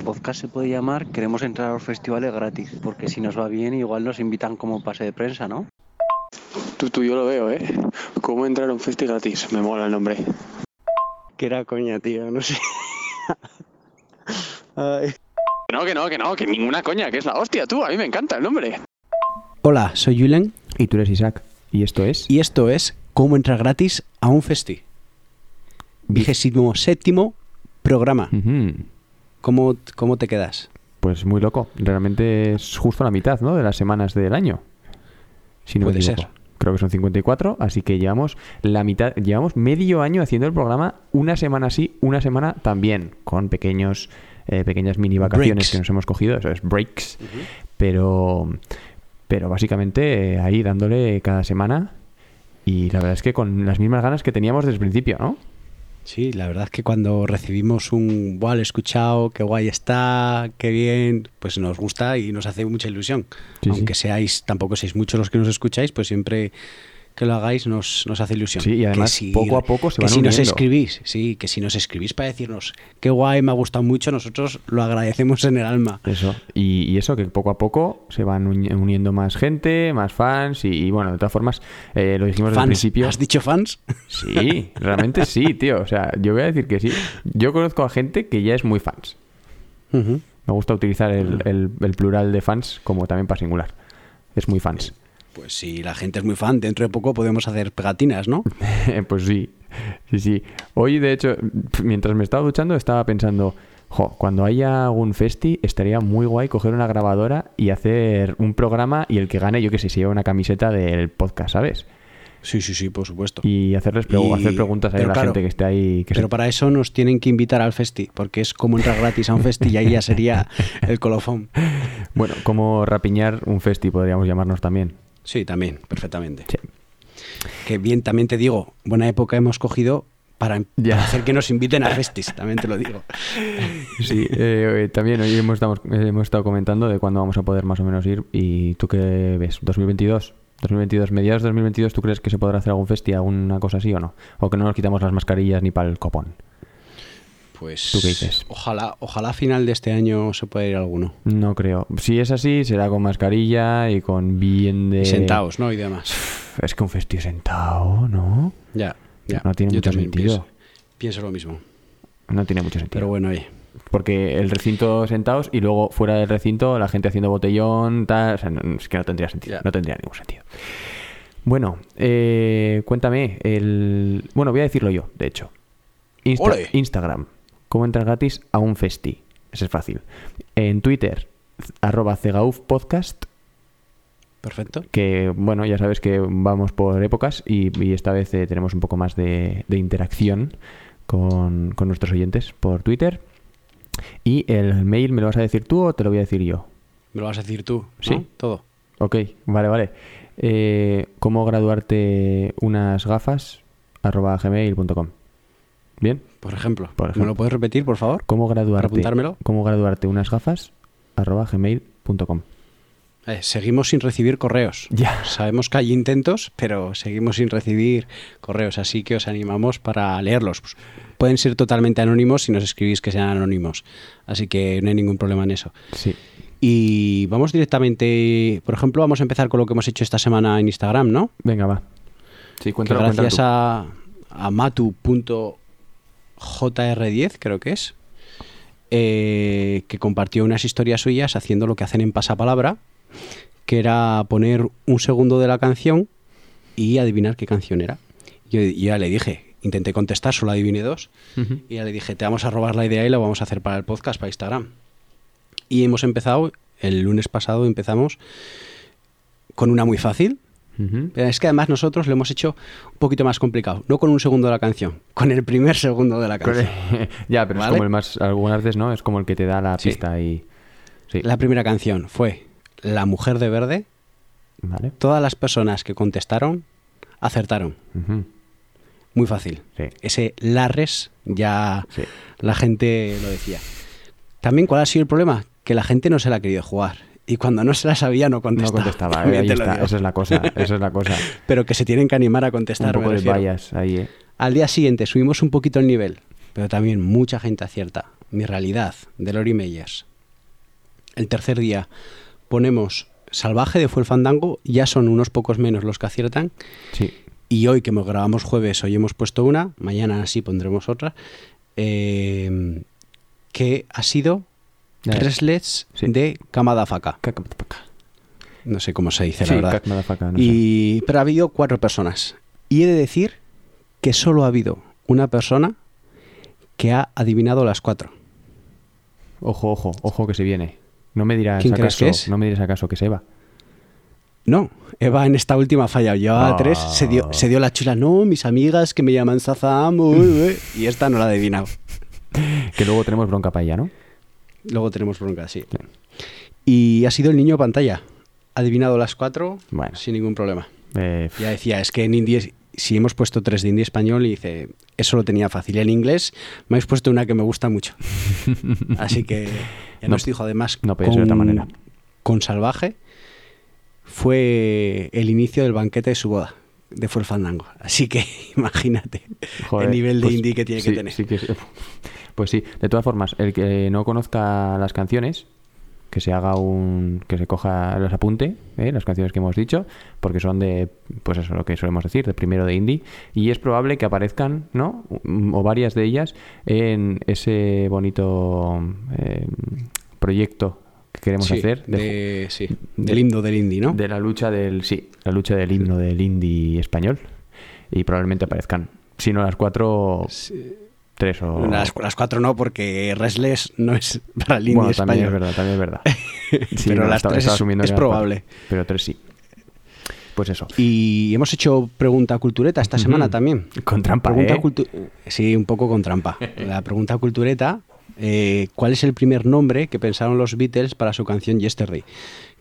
podcast se puede llamar Queremos entrar a los festivales gratis, porque si nos va bien igual nos invitan como pase de prensa, ¿no? Tú, tú, yo lo veo, ¿eh? ¿Cómo entrar a un festi gratis? Me mola el nombre. Que era coña, tío, no sé. Ay. No, que no, que no, que ninguna coña, que es la hostia, tú. A mí me encanta el nombre. Hola, soy Julen Y tú eres Isaac. ¿Y esto es? y esto es Cómo entrar gratis a un festi. Vigésimo séptimo programa. Ujú. ¿Cómo, ¿Cómo te quedas? Pues muy loco. Realmente es justo la mitad, ¿no? De las semanas del año. Si no Puede ser. Creo que son 54, así que llevamos la mitad, llevamos medio año haciendo el programa, una semana sí, una semana también, con pequeños, eh, pequeñas mini vacaciones Breaks. que nos hemos cogido, eso es breaks, pero, pero básicamente eh, ahí dándole cada semana y la verdad es que con las mismas ganas que teníamos desde el principio, ¿no? Sí, la verdad es que cuando recibimos un he escuchado, qué guay está, qué bien, pues nos gusta y nos hace mucha ilusión. Sí, Aunque sí. seáis, tampoco seáis muchos los que nos escucháis, pues siempre que lo hagáis nos, nos hace ilusión. Sí, y Que además poco a poco se que van si nos uniendo. escribís, sí, que si nos escribís para decirnos qué guay, me ha gustado mucho, nosotros lo agradecemos en el alma. Eso, y, y eso, que poco a poco se van uni- uniendo más gente, más fans, y, y bueno, de todas formas, eh, lo dijimos Fans, principio. ¿has dicho fans? Sí, realmente sí, tío. O sea, yo voy a decir que sí. Yo conozco a gente que ya es muy fans. Ujú. Me gusta utilizar el, el- el plural de fans como también para singular. Es muy fans. Pues si la gente es muy fan, dentro de poco podemos hacer pegatinas, ¿no? pues sí, sí, sí. Hoy, de hecho, mientras me estaba duchando, estaba pensando, jo, cuando haya algún festi, estaría muy guay coger una grabadora y hacer un programa y el que gane, yo que sé, se lleva una camiseta del podcast, ¿sabes? Sí, sí, sí, por supuesto. Y hacerles pregu- Y- hacer preguntas a la claro, gente que esté ahí. Que Pero se- para eso nos tienen que invitar al festi, porque es como entrar gratis a un festi y ahí ya sería el colofón. Bueno, como rapiñar un festi, podríamos llamarnos también. Sí, también, perfectamente. Sí. Que bien, también te digo, buena época hemos cogido para, Ya. para hacer que nos inviten a festis, también te lo digo. Sí, eh, también hoy hemos estado, hemos estado comentando de cuándo vamos a poder más o menos ir. ¿Y tú qué ves? ¿2022? 2022, mediados de 2022, ¿tú crees que se podrá hacer algún festi, alguna cosa así o no? ¿O que no nos quitamos las mascarillas ni para el copón? Pues ¿Tú qué dices? Ojalá, ojalá a final de este año se pueda ir alguno. No creo. Si es así, será con mascarilla y con bien de... Sentados, ¿no? Y demás. Es que un festi sentado, ¿no? Ya, ya. No tiene Yo mucho sentido. Pienso, pienso lo mismo. No tiene mucho sentido. Pero bueno, oye. Porque el recinto sentados y luego fuera del recinto la gente haciendo botellón, tal. O sea, no- es que no tendría sentido. Ya. No tendría ningún sentido. Bueno, eh, cuéntame. El... Bueno, voy a decirlo yo, de hecho. Insta- ¡Ole! Instagram. ¿Cómo entrar gratis a un festi? Ese es fácil. En Twitter, arroba Cegauf Podcast. Perfecto. Que bueno, ya sabes que vamos por épocas y, y esta vez eh, tenemos un poco más de, de interacción con, con nuestros oyentes por Twitter. Y el mail, ¿me lo vas a decir tú o te lo voy a decir yo? Me lo vas a decir tú, ¿no? Sí. Todo. Ok, vale, vale. Eh, ¿Cómo graduarte unas gafas? arroba gmail.com. ¿Bien? Por ejemplo. Por ¿Me lo puedes repetir, por favor? ¿Cómo graduarte, apuntármelo? ¿Cómo graduarte unas gafas? arroba gmail.com. Eh, seguimos sin recibir correos. Ya. Sabemos que hay intentos, pero seguimos sin recibir correos, así que os animamos para leerlos. Pues, pueden ser totalmente anónimos si nos escribís que sean anónimos, así que no hay ningún problema en eso. Sí. Y vamos directamente, por ejemplo, vamos a empezar con lo que hemos hecho esta semana en Instagram, ¿no? Venga, va. Sí, Que cuéntalo, gracias cuéntalo a, a matu.jr10, creo que es, eh, que compartió unas historias suyas haciendo lo que hacen en pasapalabra, que era poner un segundo de la canción y adivinar qué canción era. Yo, yo ya le dije, intenté contestar, solo adiviné dos, y ya le dije, te vamos a robar la idea y la vamos a hacer para el podcast, para Instagram. Y hemos empezado, el lunes pasado empezamos con una muy fácil, Pero es que además nosotros lo hemos hecho un poquito más complicado. No con un segundo de la canción, con el primer segundo de la canción. ya, pero ¿Vale? es como el más, algunas veces, ¿no? Es como el que te da la Sí. pista y... Sí, La primera canción fue La Mujer de Verde. vale. Todas las personas que contestaron acertaron. Muy fácil. Sí. Ese Larres ya la gente lo decía. También, ¿cuál ha sido el problema? Que la gente no se la ha querido jugar. Y cuando no se la sabía, no No contestaba. contestaba, eh, También ahí está, esa es la cosa, esa es la cosa. Pero que se tienen que animar a contestar. Un poco de ahí, ¿eh? Al día siguiente subimos un poquito el nivel, pero también mucha gente acierta. Mi realidad, de Lori Meyers. El tercer día ponemos Salvaje de Fue el Fandango, ya son unos pocos menos los que aciertan. Sí. Y hoy que grabamos jueves, hoy hemos puesto una, mañana sí pondremos otra, eh, que ha sido. Restless Sí. de Kamadafaka. No sé cómo se dice, Sí, la verdad. no sé. Y, pero ha habido cuatro personas. Y he de decir que solo ha habido una persona que ha adivinado las cuatro. Ojo, ojo, ojo que se viene. No me dirás ¿Quién crees acaso, que es? no me dirás acaso que se va. No, Eva en esta última falla llevaba Ah. tres, se dio, se dio la chula. No, mis amigas que me llaman Sazam, uy, uy", y esta no la ha adivinado. Que luego tenemos bronca para ella, ¿no? Luego tenemos bronca, sí. Y ha sido el niño pantalla. Ha adivinado las cuatro Bueno. sin ningún problema. Eh, Ya decía, es que en indie, si hemos puesto tres de indie español, y dice, eso lo tenía fácil. En inglés me habéis puesto una que me gusta mucho. Así que ya No- nos dijo, además, no podía ser de otra manera. con Salvaje fue el inicio del banquete de su boda, de Full Fandango. Así que imagínate joder, el nivel de pues indie que tiene sí, que tener. sí que sí. Pues sí, de todas formas, el que no conozca las canciones, que se haga un. que se coja, los apunte, ¿eh? las canciones que hemos dicho, porque son de. pues eso, lo que solemos decir, de primero de indie, y es probable que aparezcan, ¿no? O varias de ellas en ese bonito eh, proyecto que queremos Sí, hacer de, de- sí, del himno del indie, ¿no? de la lucha del. sí, la lucha del himno del indie español. Y probablemente aparezcan. Si no las cuatro, tres o. Las, las cuatro no, porque Restless no es para el indie Bueno, también es verdad, también es verdad. Sí, Pero las estaba- tres estaba es- cuatro, probable. pero tres sí. Pues eso. Y hemos hecho pregunta cultureta esta semana también. Con trampa, Pregunta ¿eh? cultu- Sí, un poco con trampa. La pregunta cultureta, eh, ¿cuál es el primer nombre que pensaron los Beatles para su canción Yesterday?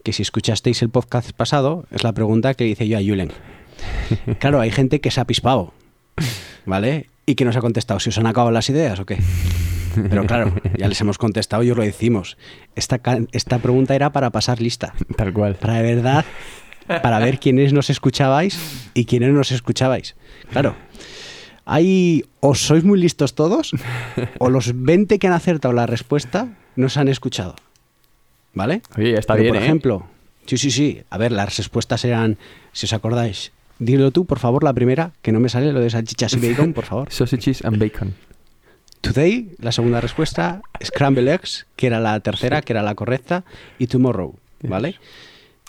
Que si escuchasteis el podcast pasado, es la pregunta que hice yo a Julen. Claro, hay gente que se ha pispado, ¿vale? Y que nos ha contestado, ¿si os han acabado las ideas o qué? Pero claro, ya les hemos contestado y os lo decimos. Esta, esta pregunta era para pasar lista Tal cual. para de verdad, para ver quiénes nos escuchabais y quiénes nos escuchabais. Claro, hay o sois muy listos todos o los 20 que han acertado la respuesta nos han escuchado. ¿Vale? Oye, está Pero, bien, Por ¿eh? ejemplo, sí, sí, sí. A ver, las respuestas eran, si os acordáis, dilo tú, por favor, la primera, que no me sale lo de salchichas y bacon, por favor. Sausages and bacon. Today, la segunda respuesta, Scramble Eggs, que era la tercera, que era la correcta, y Tomorrow, ¿vale?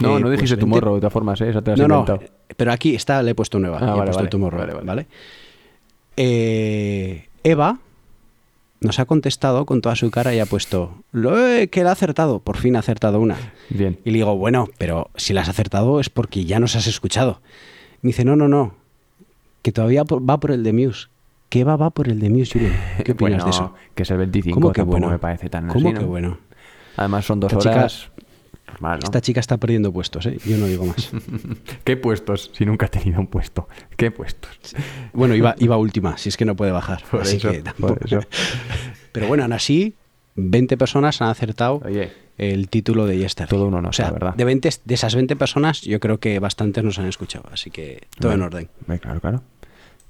No, Eh, no dijiste pues tu 20 morro, de todas formas, ¿eh? Esa te la has no, no, inventado. pero aquí está, le he puesto nueva. Ah, y he vale, puesto vale, Tomorrow, vale, vale. Eh, Eva nos ha contestado con toda su cara y ha puesto, lo he, que la ha acertado, por fin ha acertado una. Bien. Y le digo, bueno, pero si la has acertado es porque ya nos has escuchado. Me dice, no, no, no, que todavía va por el de Muse. Que Eva va por el de Muse. ¿Qué opinas Bueno, de eso? Que es el 25, ¿Cómo que bueno? me parece tan ¿Cómo así, que ¿no? bueno? Además son dos Esta chica- horas... Normal, ¿no? Esta chica está perdiendo puestos, ¿eh? Yo no digo más. ¿Qué puestos? Si nunca ha tenido un puesto. ¿Qué puestos? Bueno, iba, iba última, si es que no puede bajar. Por así eso, que por tampoco- eso. Pero bueno, aún así, 20 personas han acertado Oye. el título de Yesterday. Todo un honor, O sea, la verdad. De, 20, de esas 20 personas, yo creo que bastantes nos han escuchado. Así que todo en orden. Claro, claro.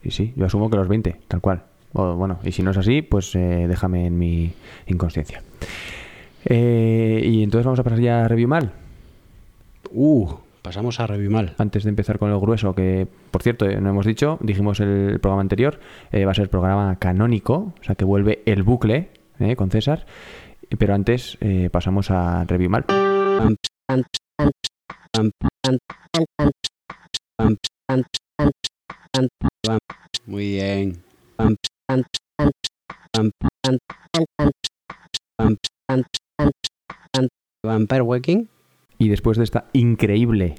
Y sí, yo asumo que los 20, tal cual. O, bueno, y si no es así, pues eh, déjame en mi inconsciencia. Eh, y entonces vamos a pasar ya a review mal. Uh, pasamos a Revimal. Antes de empezar con lo grueso, que por cierto, eh, no hemos dicho, dijimos el programa anterior, eh, va a ser programa canónico, o sea que vuelve el bucle eh, con César. Pero antes eh, pasamos a review mal. Muy bien. Vampire Waking. Y después de esta increíble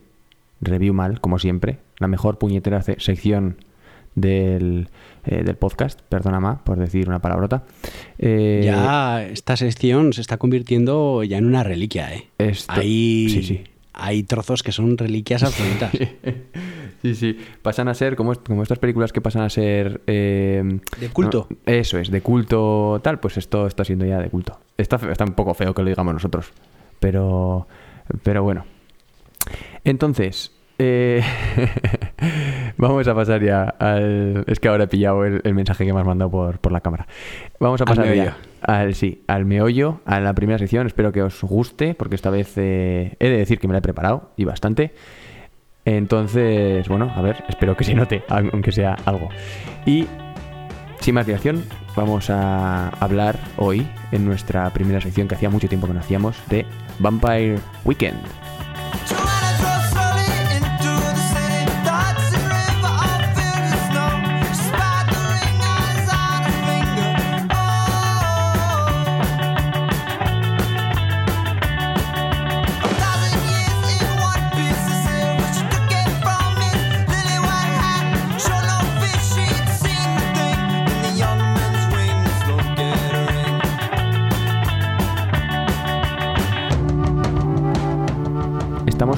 review mal, como siempre, la mejor puñetera sección del, eh, del podcast, perdona más por decir una palabrota. eh, Ya esta sección se está convirtiendo ya en una reliquia, ¿eh? esto- Hay, Sí, sí. Hay trozos que son reliquias absolutas. Sí, sí, pasan a ser como, como estas películas que pasan a ser... eh, De culto. no, eso es, de culto tal, pues esto está siendo ya de culto. Está, está un poco feo que lo digamos nosotros, pero, pero bueno. Entonces, eh, Vamos a pasar ya al. Es que ahora he pillado el, el mensaje que me has mandado por, por la cámara. Vamos a Al pasar meollo. ya al, sí, al meollo, a la primera sección. Espero que os guste, porque esta vez eh, he de decir que me la he preparado y bastante. Entonces, bueno, a ver, espero que se note, aunque sea algo. Y sin más dilación, vamos a hablar hoy en nuestra primera sección que hacía mucho tiempo que no hacíamos de Vampire Weekend.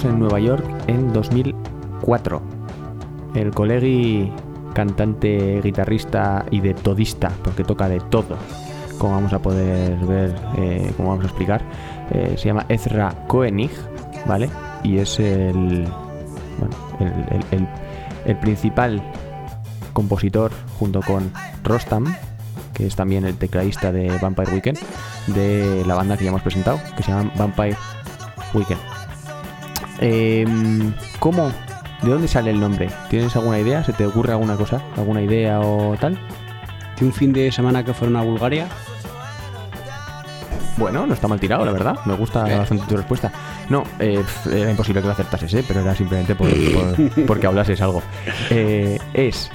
En Nueva York en 2004. El colegi cantante, guitarrista y de todista, porque toca de todo, como vamos a poder ver, eh, como vamos a explicar, eh, se llama Ezra Koenig, ¿vale? Y es el, bueno, el- el- el principal compositor junto con Rostam, que es también el tecladista de Vampire Weekend, de la banda que ya hemos presentado, que se llama Vampire Weekend. Em, ¿Cómo? ¿De dónde sale el nombre? ¿Tienes alguna idea? ¿Se te ocurre alguna cosa? ¿Alguna idea o tal? De un fin de semana que fueron a Bulgaria. Bueno, no está mal tirado, la verdad. Me gusta Eh. bastante tu respuesta. No, eh, era imposible que lo acertases, ¿eh? pero era simplemente por, por- porque hablases algo. Eh, es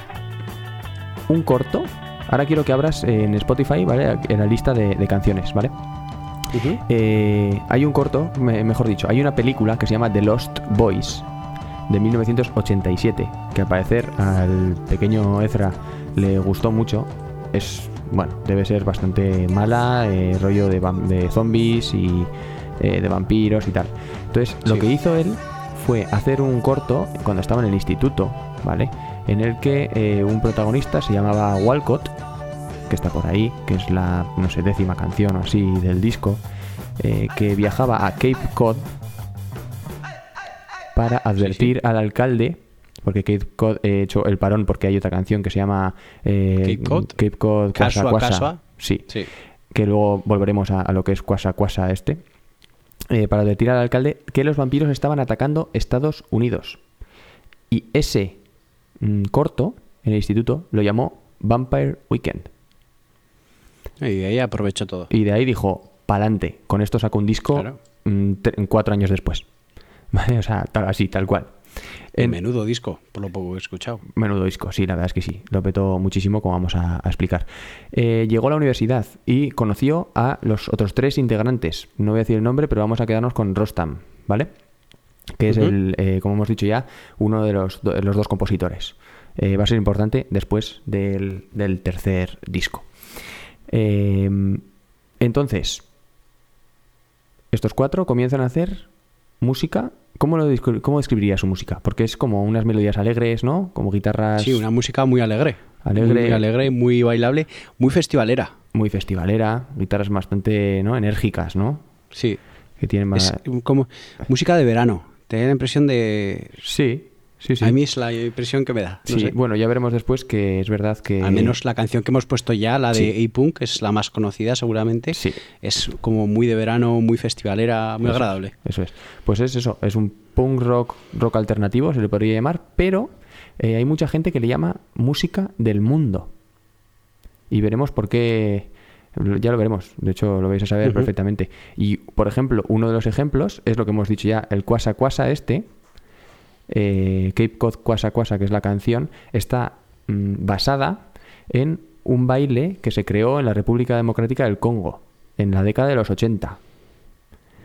un corto. Ahora quiero que abras en Spotify, ¿vale? En la lista de, de canciones, ¿vale? Eh, hay un corto, me- mejor dicho, hay una película que se llama The Lost Boys de 1987, que al parecer al pequeño Ezra le gustó mucho. Es, bueno, debe ser bastante mala, eh, rollo de, zombies y eh, de vampiros y tal. Entonces, lo que hizo él fue hacer un corto cuando estaba en el instituto, ¿vale? En el que un protagonista se llamaba Walcott, que está por ahí, que es la, no sé, décima canción o así del disco, eh, que viajaba a Cape Cod para advertir al alcalde, porque Cape Cod he hecho el parón porque hay otra canción que se llama eh, Cape Cod. Cape Cod Kwasa. Kasua. Sí, Sí. que luego volveremos a, a lo que es Kwasa Kwasa este, eh, para advertir al alcalde que los vampiros estaban atacando Estados Unidos. Y ese mm, corto en el instituto lo llamó Vampire Weekend. Y de ahí aprovechó todo. Y de ahí dijo, pa'lante, con esto saco un disco Claro. mm, cuatro años después. ¿Vale? O sea, tal, así, tal cual. En- Menudo disco, por lo poco que he escuchado. Menudo disco, sí, la verdad es que sí. Lo petó muchísimo, como vamos a, a explicar. Eh, llegó a la universidad y conoció a los otros tres integrantes. No voy a decir el nombre, pero vamos a quedarnos con Rostam, ¿vale? Que es el, eh, como hemos dicho ya, uno de los, do- los dos compositores. Eh, va a ser importante después del, del tercer disco. Eh, entonces, estos cuatro comienzan a hacer música. ¿Cómo, lo, ¿Cómo describiría su música? Porque es como unas melodías alegres, ¿no? Como guitarras Sí, una música muy alegre. Alegre. Muy alegre, muy bailable, muy festivalera. muy festivalera, guitarras bastante ¿no? enérgicas, ¿no? Sí. Que tienen más... Es como música de verano. Te da la impresión de. Sí, sí, sí. A mí es la impresión que me da. no Sí, sé. bueno, ya veremos después que es verdad que... Al menos la canción que hemos puesto ya, la de Sí. A-Punk, es la más conocida seguramente. Sí. Es como muy de verano, muy festivalera, muy Eso agradable. es, Eso es. Pues es eso, es un punk rock, rock alternativo, se le podría llamar, pero eh, hay mucha gente que le llama música del mundo. Y veremos por qué. Ya lo veremos, de hecho lo vais a saber perfectamente. Y, por ejemplo, uno de los ejemplos es lo que hemos dicho ya, el Kwasa Kwasa este, eh, Cape Cod Kwasa Kwasa, que es la canción, está mm, basada en un baile que se creó en la República Democrática del Congo, en la década de los 80.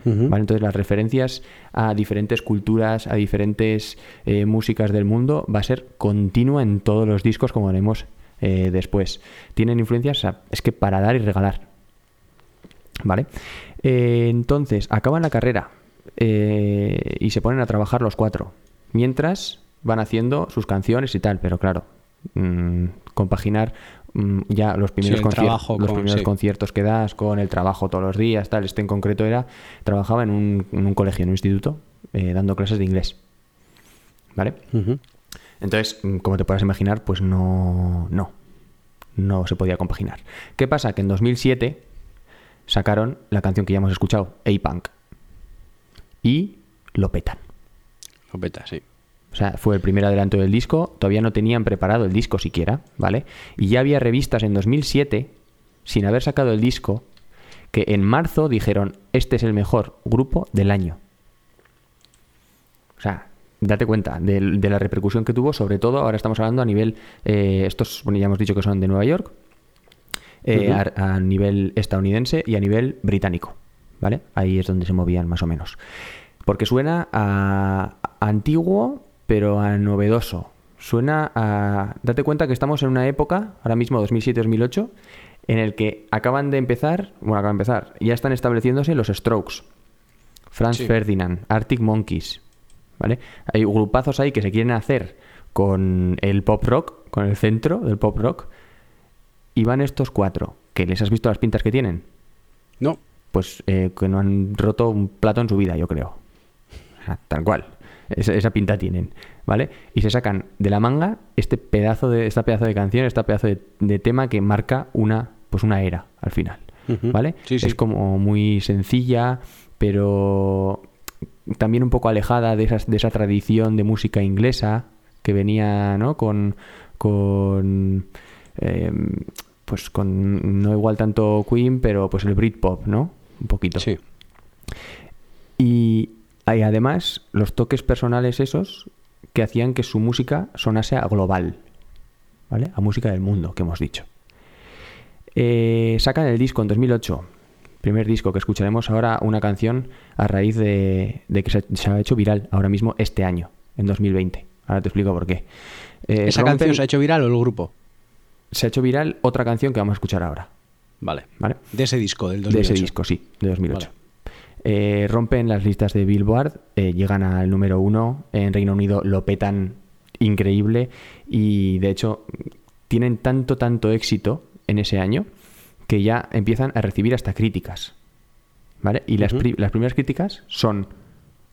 Ujú. ¿vale? Entonces las referencias a diferentes culturas, a diferentes eh, músicas del mundo va a ser continua en todos los discos como veremos eh, después. Tienen influencias, a- es que para dar y regalar. ¿Vale? Eh, entonces, acaban la carrera y se ponen a trabajar los cuatro. Mientras van haciendo sus canciones y tal, pero claro, mm, compaginar mm, ya los primeros, el concier- trabajo los con- primeros sí. conciertos que das con el trabajo todos los días, tal. Este en concreto era, trabajaba en un, en un colegio, en un instituto, eh, dando clases de inglés. ¿Vale? Entonces, mm, como te puedas imaginar, pues no, no, no se podía compaginar. ¿Qué pasa? Que en 2007 sacaron la canción que ya hemos escuchado, A-Punk, y lo petan. Sí. O sea, fue el primer adelanto del disco, todavía no tenían preparado el disco siquiera, ¿vale? Y ya había revistas en 2007, sin haber sacado el disco, que en marzo dijeron, este es el mejor grupo del año. O sea, date cuenta de, de la repercusión que tuvo, sobre todo ahora estamos hablando a nivel, eh, estos, bueno, ya hemos dicho que son de Nueva York, eh, a nivel estadounidense y a nivel británico, ¿vale? Ahí es donde se movían más o menos. Porque suena a, a antiguo, pero a novedoso. Suena a... Date cuenta que estamos en una época, ahora mismo 2007-2008, en el que acaban de empezar, bueno, acaban de empezar, ya están estableciéndose los Strokes, Franz Sí. Ferdinand, Arctic Monkeys, ¿vale? Hay grupazos ahí que se quieren hacer con el pop rock, con el centro del pop rock, y van estos cuatro, que les has visto las pintas que tienen, No, pues eh, que no han roto un plato en su vida, yo creo. Sea, tal cual. Esa, esa pinta tienen, ¿vale? Y se sacan de la manga este pedazo de, esta pedazo de canción, este pedazo de, de tema que marca una, pues una era al final. ¿vale? Sí, sí. Es como muy sencilla, pero también un poco alejada de, esas, de esa tradición de música inglesa que venía, ¿no? Con, con eh, pues con no igual tanto Queen, pero pues el Britpop, ¿no? Un poquito. sí. Y hay además los toques personales esos que hacían que su música sonase a global, ¿vale? A música del mundo, que hemos dicho. Eh, sacan el disco en 2008, primer disco que escucharemos ahora una canción a raíz de, de que se, se ha hecho viral ahora mismo este año, en 2020. Ahora te explico por qué. Eh, ¿Esa canción se ha hecho viral o el grupo? se ha hecho viral otra canción que vamos a escuchar ahora, Vale. ¿vale? De ese disco, del De 2008. ese disco, sí, de 2008. Vale. Eh, rompen las listas de Billboard, eh, llegan al número uno, en Reino Unido lo petan increíble y de hecho tienen tanto, tanto éxito en ese año que ya empiezan a recibir hasta críticas. ¿Vale? Y las, pri- las primeras críticas son,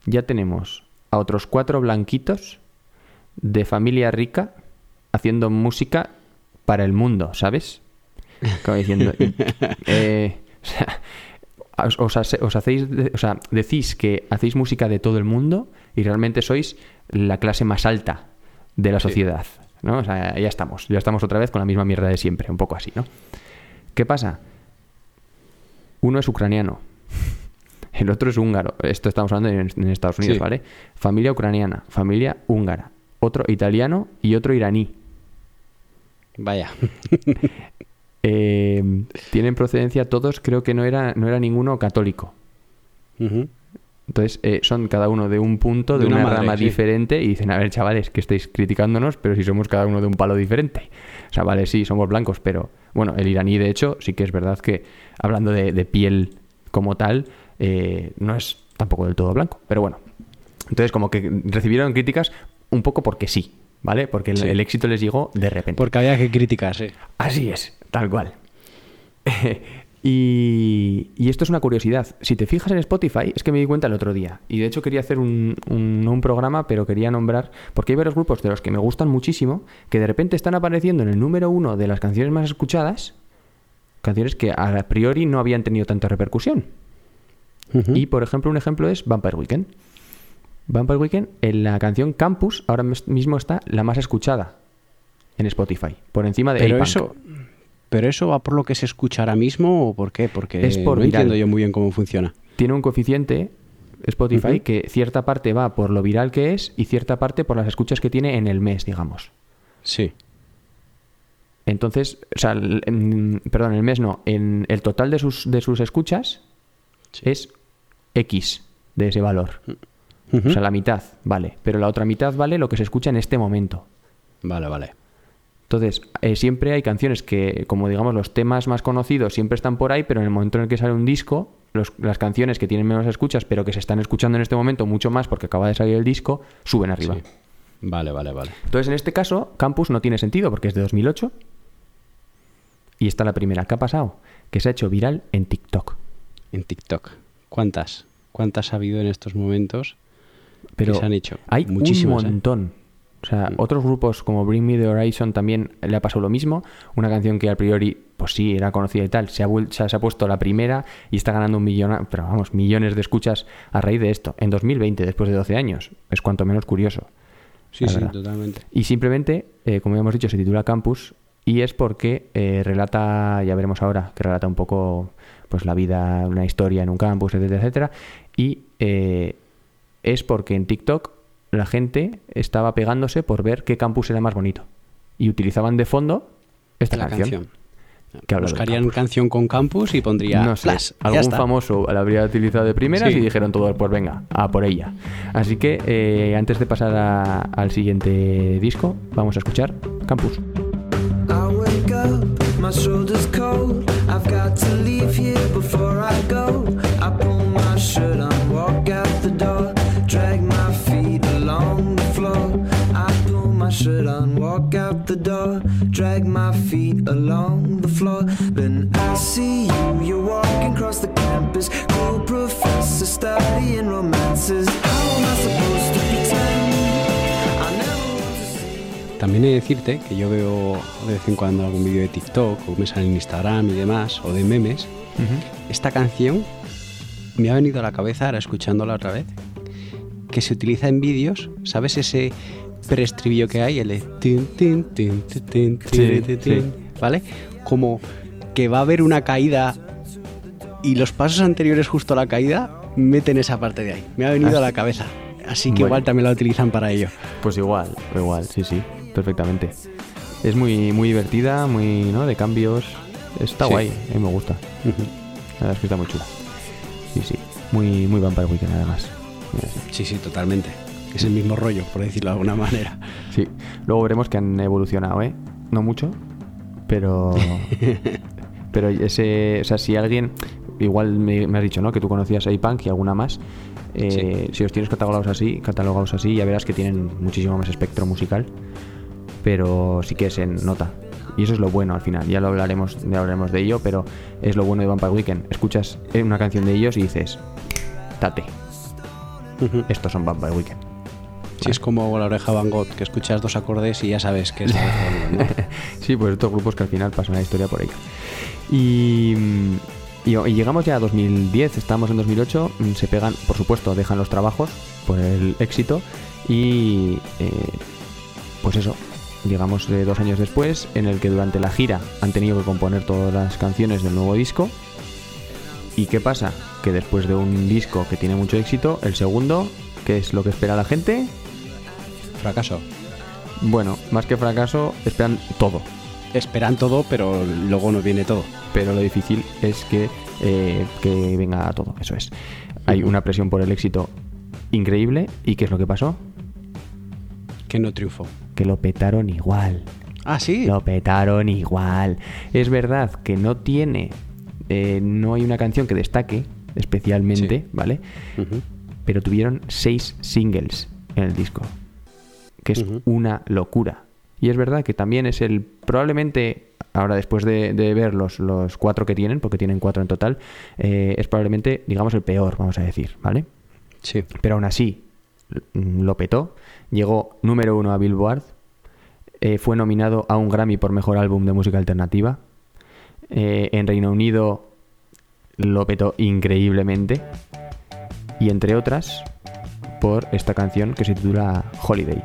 ya tenemos a otros cuatro blanquitos de familia rica haciendo música para el mundo, ¿sabes? Como diciendo, eh, o sea, os, os hacéis, de- o sea, decís que hacéis música de todo el mundo y realmente sois la clase más alta de la Sí. sociedad, ¿no? O sea, ya estamos, ya estamos otra vez con la misma mierda de siempre, un poco así, ¿no? ¿Qué pasa? Uno es ucraniano, el otro es húngaro. Esto estamos hablando en, en Estados Unidos, Sí. ¿vale? Familia ucraniana, familia húngara, otro italiano y otro iraní. Vaya. Eh, tienen procedencia todos, creo que no era, no era ninguno católico. Entonces, eh, son cada uno de un punto, de, De una una, madre, rama sí. diferente, y dicen, a ver, chavales, que estáis criticándonos, pero si somos cada uno de un palo diferente. O sea, vale, sí, somos blancos, pero bueno, el iraní, de hecho, sí que es verdad que, hablando de, de piel como tal, eh, no es tampoco del todo blanco, pero bueno. Entonces, como que recibieron críticas un poco porque sí, ¿vale? Porque el, Sí. el éxito les llegó de repente. Porque había que criticarse. Así es, tal cual. y, y esto es una curiosidad. Si te fijas en Spotify, es que me di cuenta el otro día. Y de hecho quería hacer un, un- un programa, pero quería nombrar, porque hay varios grupos de los que me gustan muchísimo, que de repente están apareciendo en el número uno de las canciones más escuchadas, canciones que a priori no habían tenido tanta repercusión. Y por ejemplo, un ejemplo es Vampire Weekend. Vampire Weekend, en la canción Campus, ahora mismo está la más escuchada en Spotify, por encima de pero A-Punk. eso, pero eso va por lo que se escucha ahora mismo o por qué? Porque Es por no viral. entiendo yo muy bien cómo funciona. tiene un coeficiente Spotify que cierta parte va por lo viral que es y cierta parte por las escuchas que tiene en el mes, digamos. Sí. Entonces, o sea, en- perdón, el mes no, en el total de sus, de sus escuchas Sí. es X de ese valor. O sea, la mitad vale, pero la otra mitad vale lo que se escucha en este momento. Vale, vale. Entonces, eh, siempre hay canciones que, como digamos, los temas más conocidos siempre están por ahí, pero en el momento en el que sale un disco, los- las canciones que tienen menos escuchas, pero que se están escuchando en este momento mucho más porque acaba de salir el disco, suben arriba. Sí. Vale, vale, vale. Entonces, en este caso, Campus no tiene sentido porque es de 2008. Y está la primera. ¿Qué ha pasado? Que se ha hecho viral en TikTok. En TikTok. ¿Cuántas? ¿Cuántas ha habido en estos momentos Pero se han hecho? hay Muchísimas. un ¿eh? montón. O sea, otros grupos como Bring Me the Horizon también le ha pasado lo mismo. Una canción que a priori, pues sí, era conocida y tal. Se ha, se ha- puesto la primera y está ganando un millón, pero vamos, millones de escuchas a raíz de esto. En 2020, después de 12 años. Es cuanto menos curioso. Sí, sí, verdad. totalmente. Y simplemente, eh, como ya hemos dicho, se titula Campus y es porque eh, relata, ya veremos ahora, que relata un poco pues la vida, una historia en un campus, etcétera, etcétera. Y eh, es porque en TikTok la gente estaba pegándose por ver qué campus era más bonito. Y utilizaban de fondo esta La canción. canción. que Buscarían canción con campus y pondría No sé, Flash. Algún famoso la habría utilizado de primeras Sí. y dijeron todos, pues venga, a por ella. Así que eh, antes de pasar a- al siguiente disco, vamos a escuchar Campus. I shirt on, walk out the door, drag my feet along the floor. Then I see you, you're walking across the campus. Cool professor studying romances. How am I supposed to pretend? I never want to see you. También he de decirte que yo veo de vez en cuando algún vídeo de TikTok o me sale en Instagram y demás, o de memes. Esta canción me ha venido a la cabeza, ahora escuchándola otra vez, que se utiliza en vídeos, ¿sabes ese preestribillo que hay? El de tin, tin, tin, tin, tin, Sí, tin, tin, sí. tin, ¿vale? Como que va a haber una caída y los pasos anteriores justo a la caída meten esa parte de ahí. Me ha venido Ah, a la cabeza. Así que Bueno. igual también la utilizan para ello. Pues igual, igual, sí, sí, perfectamente. Es muy, muy divertida, muy, ¿no? De cambios. Está Sí. guay, a mí me gusta. La verdad es que está muy chula. Sí, sí. Muy, muy Vampire Weekend, además. Sí, sí, totalmente. Es el mismo rollo, por decirlo de alguna manera. Sí. Luego veremos que han evolucionado, ¿eh? No mucho, pero. pero ese. O sea, si alguien. Igual me, me has dicho, ¿no? Que tú conocías a Punk y alguna más. Eh, Si los tienes catalogados así, catalogados así, ya verás que tienen muchísimo más espectro musical. Pero sí que se nota. Y eso es lo bueno al final. Ya lo hablaremos, ya hablaremos de ello, pero es lo bueno de Vampire Weekend. Escuchas eh, una canción de ellos y dices, tate, estos son Vampire Weekend. Sí, es como la oreja Van Gogh, que escuchas dos acordes y ya sabes que es. Sí, pues estos grupos que al final pasan la historia por ello. Y, mm, llegamos ya a 2010, estamos en 2008, mm, se pegan, por supuesto, dejan los trabajos por el éxito y eh, pues eso, llegamos de dos años después en el que durante la gira han tenido que componer todas las canciones del nuevo disco. ¿Y qué pasa? Que después de un disco que tiene mucho éxito, el segundo, ¿qué es lo que espera la gente? Fracaso. Bueno, más que fracaso, esperan todo. Esperan todo, pero luego no viene todo. pero lo difícil es que, eh, que venga todo, eso es. Hay una presión por el éxito increíble y ¿qué es lo que pasó? Que no triunfó. Que lo petaron igual. Ah, sí. Lo petaron igual. Es verdad que no tiene, eh, no hay una canción que destaque especialmente, Sí. ¿vale? Pero tuvieron seis singles en el disco, que es una locura. Y es verdad que también es el, probablemente, ahora después de, de ver los, los cuatro que tienen, porque tienen cuatro en total, eh, es probablemente, digamos, el peor, vamos a decir, ¿vale? Sí. Pero aún así, mm, lo petó, llegó número uno a Billboard, eh, fue nominado a un Grammy por Mejor Álbum de Música Alternativa, eh, en Reino Unido lo petó increíblemente, y entre otras, por esta canción que se titula. Holiday,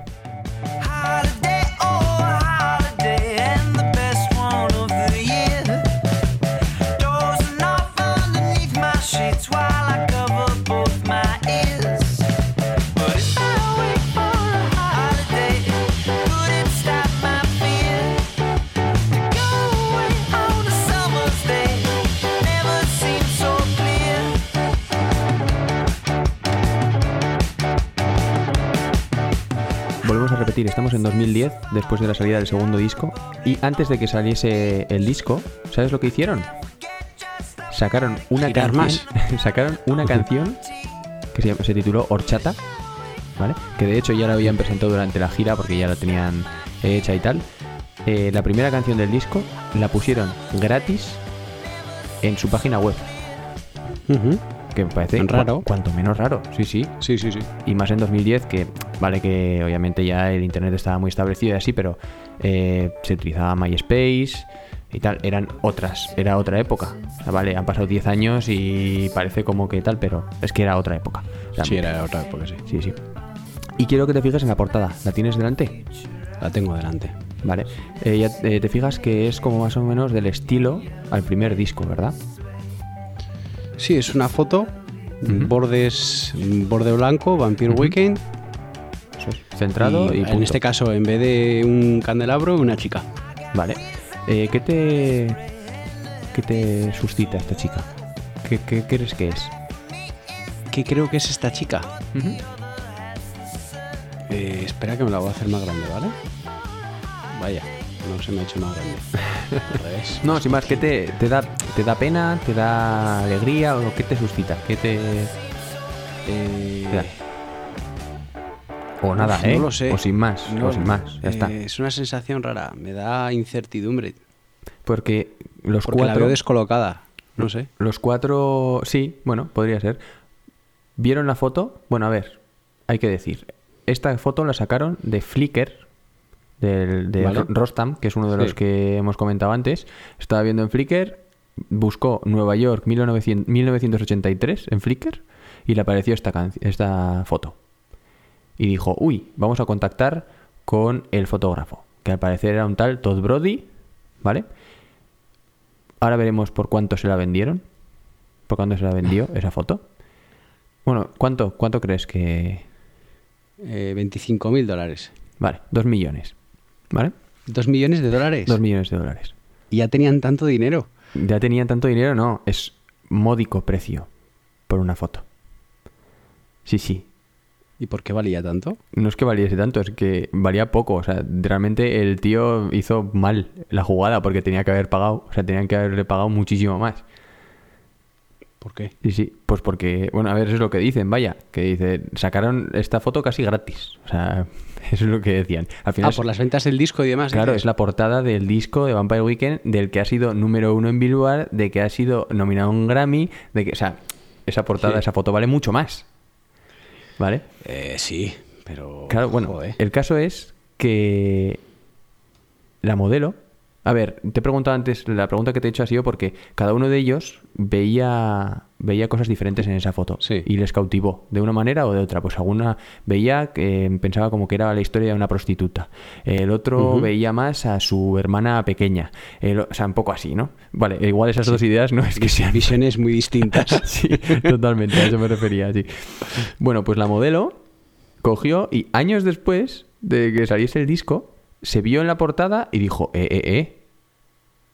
repetir, estamos en 2010, después de la salida del segundo disco, y antes de que saliese el disco, ¿sabes lo que hicieron? Sacaron una Girar canción, sacaron una canción que se, tituló Horchata, ¿vale? Que de hecho ya la habían presentado durante la gira porque ya la tenían hecha y tal. Eh, la primera canción del disco la pusieron gratis en su página web. Ujú. Que me parece raro. cua- cuanto menos raro, sí, sí. Sí, sí, sí. Y más en 2010, que vale que obviamente ya el internet estaba muy establecido y así, pero eh, se utilizaba MySpace y tal, eran otras, era otra época. O sea, vale, han pasado 10 años y parece como que tal, pero es que era otra época. Sí, era otra época, sí. Sí, sí. Y quiero que te fijes en la portada. ¿La tienes delante? La tengo delante. Vale. Eh, ya eh, te fijas que es como más o menos del estilo al primer disco, ¿verdad? Sí, es una foto, bordes, borde blanco, Vampire. Weekend. Eso es. Centrado y, en este caso, en vez de un candelabro, una chica. Vale. Eh, ¿Qué te. ¿Qué te suscita esta chica? ¿Qué, qué crees que es? ¿Qué creo que es esta chica? Eh, espera que me la voy a hacer más grande, ¿vale? No se me ha hecho más grande. Al revés. No, sin más, ¿qué te, te da, te da pena? ¿Te da alegría? ¿O qué te suscita? ¿Qué te.? Eh, te da? O nada, uf, ¿eh? No lo sé. O sin más, No, o sin más, ya eh, está. Es una sensación rara, me da incertidumbre. Porque los Porque la cuatro. veo descolocada. No sé. Los cuatro, sí, bueno, podría ser. ¿Vieron la foto? Bueno, a ver, hay que decir. Esta foto la sacaron de Flickr, del, de Vale. Ro- Rostam, que es uno de Sí. los que hemos comentado antes. Estaba viendo en Flickr, buscó Nueva York 1900 1983 en Flickr y le apareció esta, esta foto. Y dijo, uy, vamos a contactar con el fotógrafo, que al parecer era un tal Todd Brody, ¿vale? Ahora veremos por cuánto se la vendieron. ¿Por cuánto se la vendió esa foto? Bueno, ¿cuánto, cuánto crees que...? Eh, 25 mil dólares. Vale, dos millones. ¿Vale? ¿Dos millones de dólares? Dos millones de dólares. Y ya tenían tanto dinero. ¿Ya tenían tanto dinero? No, es módico precio por una foto. Sí, sí. ¿Y por qué valía tanto? No es que valiese tanto, es que valía poco. O sea, realmente el tío hizo mal la jugada porque tenía que haber pagado. O sea, tenían que haberle pagado muchísimo más. ¿Por qué? Sí, sí, pues porque, bueno, a ver, eso es lo que dicen, vaya, que dice, sacaron esta foto casi gratis. O sea, eso es lo que decían. Al final, Ah, por las ventas del disco y demás. claro, dices. es la portada del disco de Vampire Weekend, del que ha sido número uno en Billboard, de que ha sido nominado a un Grammy, de que, o sea, esa portada, Sí. esa foto vale mucho más. ¿Vale? Eh, sí, pero... Claro, bueno, joder. el caso es que la modelo. A ver, te he preguntado antes, la pregunta que te he hecho ha sido porque cada uno de ellos veía, veía cosas diferentes en esa foto Sí. y les cautivó de una manera o de otra. Pues alguna veía que pensaba como que era la historia de una prostituta, el otro veía más a su hermana pequeña, el o- o sea, un poco así, ¿no? Vale, igual esas dos ideas no es que sean Visiones muy distintas. sí, totalmente, a eso me refería, sí. Bueno, pues la modelo cogió y años después de que saliese el disco, se vio en la portada y dijo, eh, eh, eh,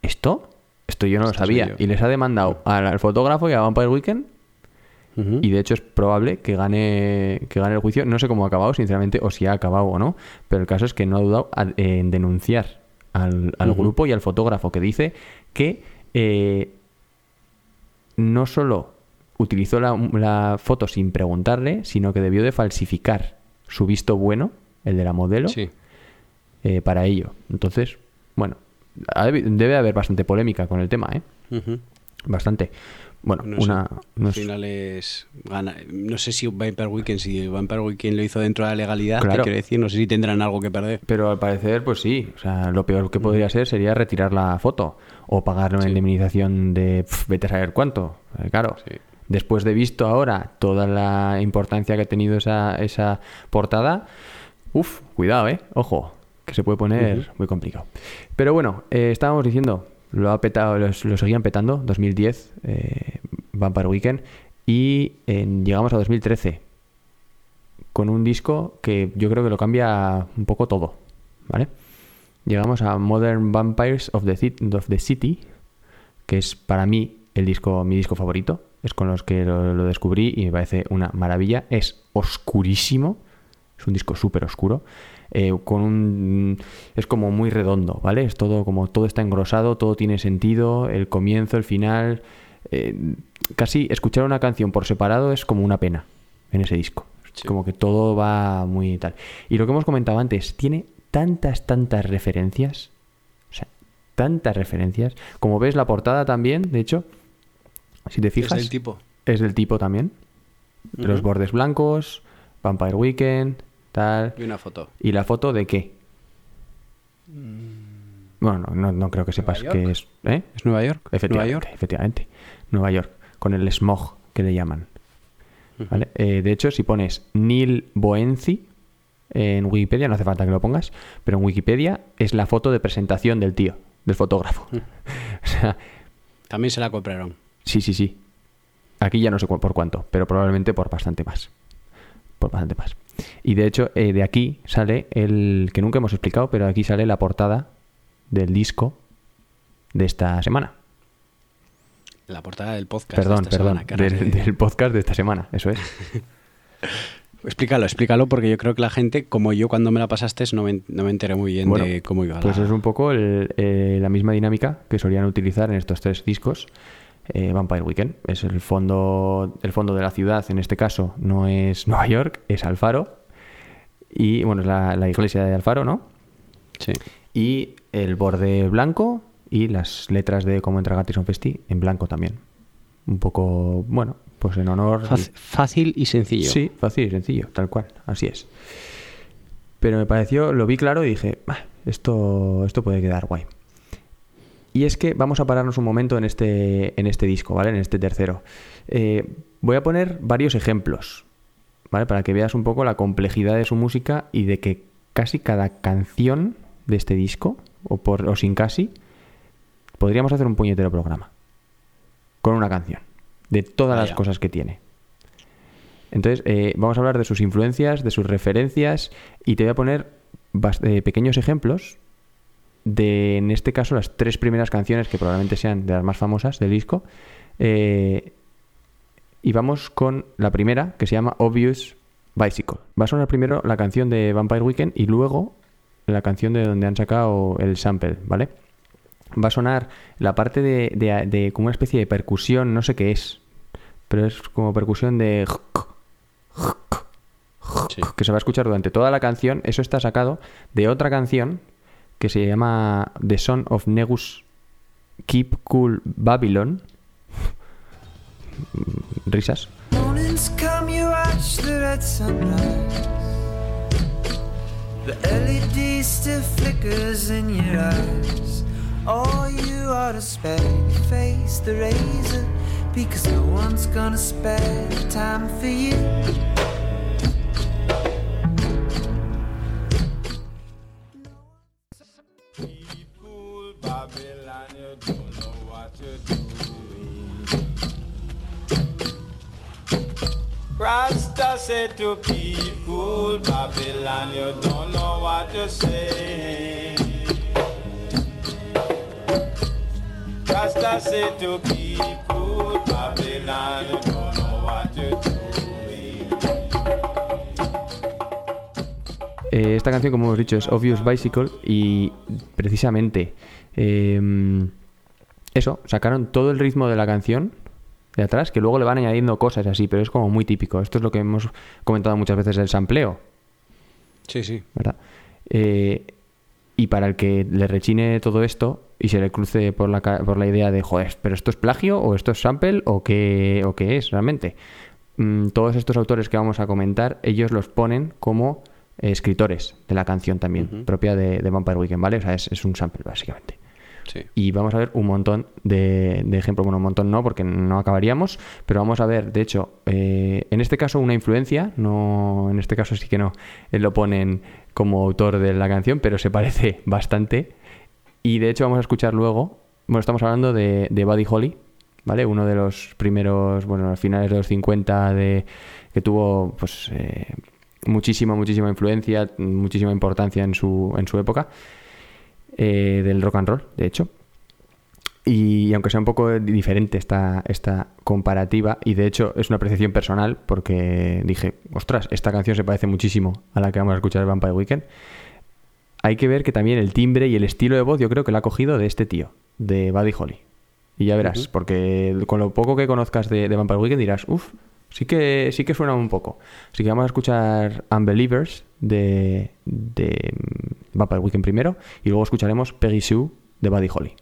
¿esto? Esto yo no lo Esto sabía. Y les ha demandado al, al fotógrafo y a Vampire Weekend y de hecho es probable que gane, que gane el juicio. No sé cómo ha acabado, sinceramente, o si ha acabado o no, pero el caso es que no ha dudado en denunciar al, al grupo y al fotógrafo que dice que eh, no solo utilizó la, la foto sin preguntarle, sino que debió de falsificar su visto bueno, el de la modelo, Sí. eh, para ello. Entonces, bueno, debe haber bastante polémica con el tema, ¿eh? Bastante. Bueno, No sé. una... no Al es- final es gana- No sé si Vampire Weekend, si Vampire Weekend lo hizo dentro de la legalidad, te Claro. quiero decir, no sé si tendrán algo que perder. Pero al parecer, pues sí. O sea, lo peor que podría ser sería retirar la foto o pagarle una Sí. indemnización de vete a saber cuánto. Eh, Claro. Sí. Después de visto ahora toda la importancia que ha tenido esa, esa portada, uff, cuidado, eh. Ojo, que se puede poner muy complicado. Pero bueno, eh, estábamos diciendo, lo ha petado, lo, seguían petando, 2010, eh, Vampire Weekend, y eh, llegamos a 2013 con un disco que yo creo que lo cambia un poco todo, ¿vale? Llegamos a Modern Vampires of the, Ci- of the City, que es para mí el disco, mi disco favorito. Es con los que lo, lo descubrí y me parece una maravilla. Es oscurísimo, es un disco súper oscuro. Eh, con un es como muy redondo, ¿vale? Es todo como todo está engrosado, todo tiene sentido, el comienzo, el final. eh, casi escuchar una canción por separado es como una pena en ese disco. Es Sí. Como que todo va muy tal. Y lo que hemos comentado antes, tiene tantas, tantas referencias. O sea, tantas referencias. Como ves la portada también, de hecho, si te Es fijas, el tipo. es del tipo también. Los bordes blancos, Vampire Weekend, tal. Y una foto. ¿Y la foto de qué? Bueno, no, no, creo que sepas qué es. ¿Eh? ¿Es Nueva York? ¿Nueva Efectivamente, York? efectivamente. Nueva York, con el smog que le llaman. ¿vale? Eh, de hecho, si pones Neil Boenzi en Wikipedia, no hace falta que lo pongas, pero en Wikipedia es la foto de presentación del tío, del fotógrafo. o sea, También se la compraron. sí, sí, sí. Aquí ya no sé por cuánto, pero probablemente por bastante más. Por bastante más. Y de hecho, eh, de aquí sale el que nunca hemos explicado, pero aquí sale la portada del disco de esta semana. La portada del podcast. de Perdón, esta perdón, semana, del, podcast de esta semana, eso es. Explícalo, explícalo, porque yo creo que la gente, como yo cuando me la pasaste, no me, no me enteré muy bien Bueno, de cómo iba Pues la... es un poco el- eh, la misma dinámica que solían utilizar en estos tres discos. Eh, Vampire Weekend es el fondo, el fondo de la ciudad, en este caso no es Nueva York, es Alfaro. Y bueno, es la, la iglesia de Alfaro, ¿no? Sí. Y el borde blanco y las letras de Cómo entra Gatison Festi en blanco también. Un poco, bueno, pues en honor. Fácil y sencillo. Sí, fácil y sencillo, tal cual, así es. Pero me pareció, lo vi claro y dije, "Ah, esto, esto puede quedar guay. Y es que vamos a pararnos un momento en este, en este disco, ¿vale? En este tercero. Eh, voy a poner varios ejemplos, ¿vale? Para que veas un poco la complejidad de su música y de que casi cada canción de este disco, o, por, o sin casi, podríamos hacer un puñetero programa. Con una canción. De todas las cosas que tiene. Entonces, eh, vamos a hablar de sus influencias, de sus referencias, y te voy a poner eh, pequeños ejemplos de, en este caso, las tres primeras canciones que probablemente sean de las más famosas del disco. Eh, y vamos con la primera, que se llama Obvious Bicycle. Va a sonar primero la canción de Vampire Weekend y luego la canción de donde han sacado el sample, ¿vale? Va a sonar la parte de, de- de como una especie de percusión, no sé qué es, pero es como percusión de Sí. que se va a escuchar durante toda la canción. Eso está sacado de otra canción que se llama The Son of Negus Keep Cool Babylon. Risas. The. The LED still flickers in your eyes. Oh, you ought to spare your face the razor because no one's gonna spare time for you. Rasta said to people, Babylon, you don't know what you're saying. Rasta said to people, Babylon, you don't know what you're doing. Eh, esta canción, como hemos dicho, es Obvious Bicycle y precisamente eh, eso, sacaron todo el ritmo de la canción de atrás, que luego le van añadiendo cosas así, pero es como muy típico. Esto es lo que hemos comentado muchas veces del sampleo, Sí, sí. ¿verdad? Eh, y para el que le rechine todo esto y se le cruce por la, por la idea de, joder, ¿pero esto es plagio o esto es sample o qué, o qué es realmente? Mm, todos estos autores que vamos a comentar, ellos los ponen como eh, escritores de la canción también, propia de, de Vampire Weekend, ¿vale? O sea, es, es un sample, básicamente. Y vamos a ver un montón de, de ejemplos. Bueno, un montón no, porque no acabaríamos, pero vamos a ver, de hecho, eh, en este caso una influencia, no, en este caso sí que no, él lo ponen como autor de la canción, pero se parece bastante. Y de hecho vamos a escuchar luego, bueno, estamos hablando de, de Buddy Holly, ¿vale? Uno de los primeros, bueno, a finales de los 50 de, que tuvo, pues, eh, muchísima, muchísima influencia, muchísima importancia en su, en su época eh, del rock and roll, de hecho. Y aunque sea un poco diferente esta, esta comparativa, y de hecho es una apreciación personal, porque dije, ostras, esta canción se parece muchísimo a la que vamos a escuchar en Vampire Weekend. Hay que ver que también el timbre y el estilo de voz yo creo que lo ha cogido de este tío, de Buddy Holly. Y ya verás, porque con lo poco que conozcas de, de Vampire Weekend dirás, uff, sí que, sí que suena un poco. Así que vamos a escuchar Unbelievers de, de mm, Vampire Weekend primero y luego escucharemos Peggy Sue de Buddy Holly.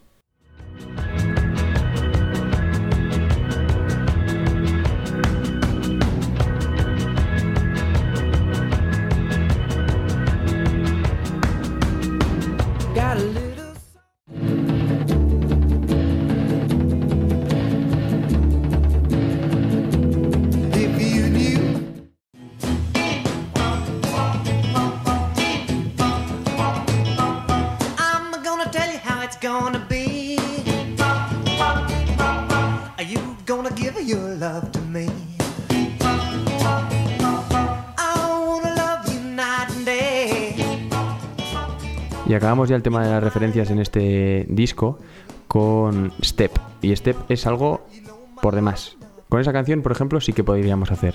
Ya el tema de las referencias en este disco con Step. Y Step es algo por demás. Con esa canción, por ejemplo, sí que podríamos hacer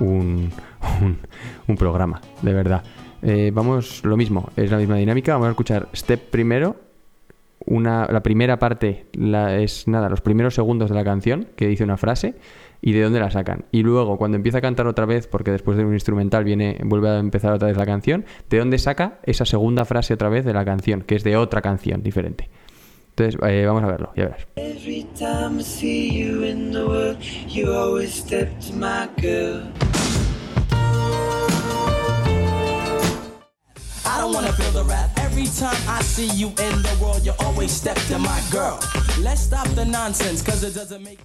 un, un, un programa, de verdad. Eh, vamos, lo mismo, es la misma dinámica. Vamos a escuchar Step primero. Una, la primera parte la, es nada, los primeros segundos de la canción, que dice una frase, y de dónde la sacan. Y luego, cuando empieza a cantar otra vez, porque después de un instrumental viene, vuelve a empezar otra vez la canción, de dónde saca esa segunda frase otra vez de la canción, que es de otra canción diferente. Entonces, eh, vamos a verlo, ya verás. Every time I see you in the world, you always step to my girl. I don't wanna feel the rap. Every time I see you in the world, you always step to my girl. Let's stop the nonsense, cause it doesn't make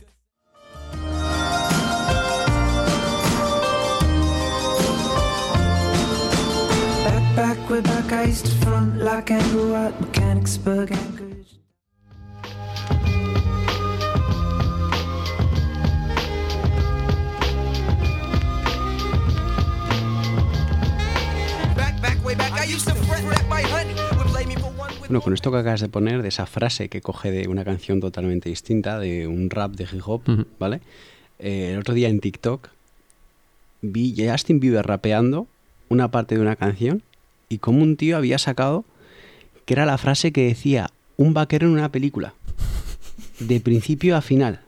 Back, back, way back, I used to front like Andrew at Mechanicsburg Anchorage. Back, back, way back. I used to fret that my honey would play me for one with Bueno, con esto que acabas de poner, de esa frase que coge de una canción totalmente distinta, de un rap de hip hop. ¿vale? Eh, el otro día en TikTok vi a Justin Bieber rapeando una parte de una canción y como un tío había sacado que era la frase que decía un vaquero en una película, de principio a final.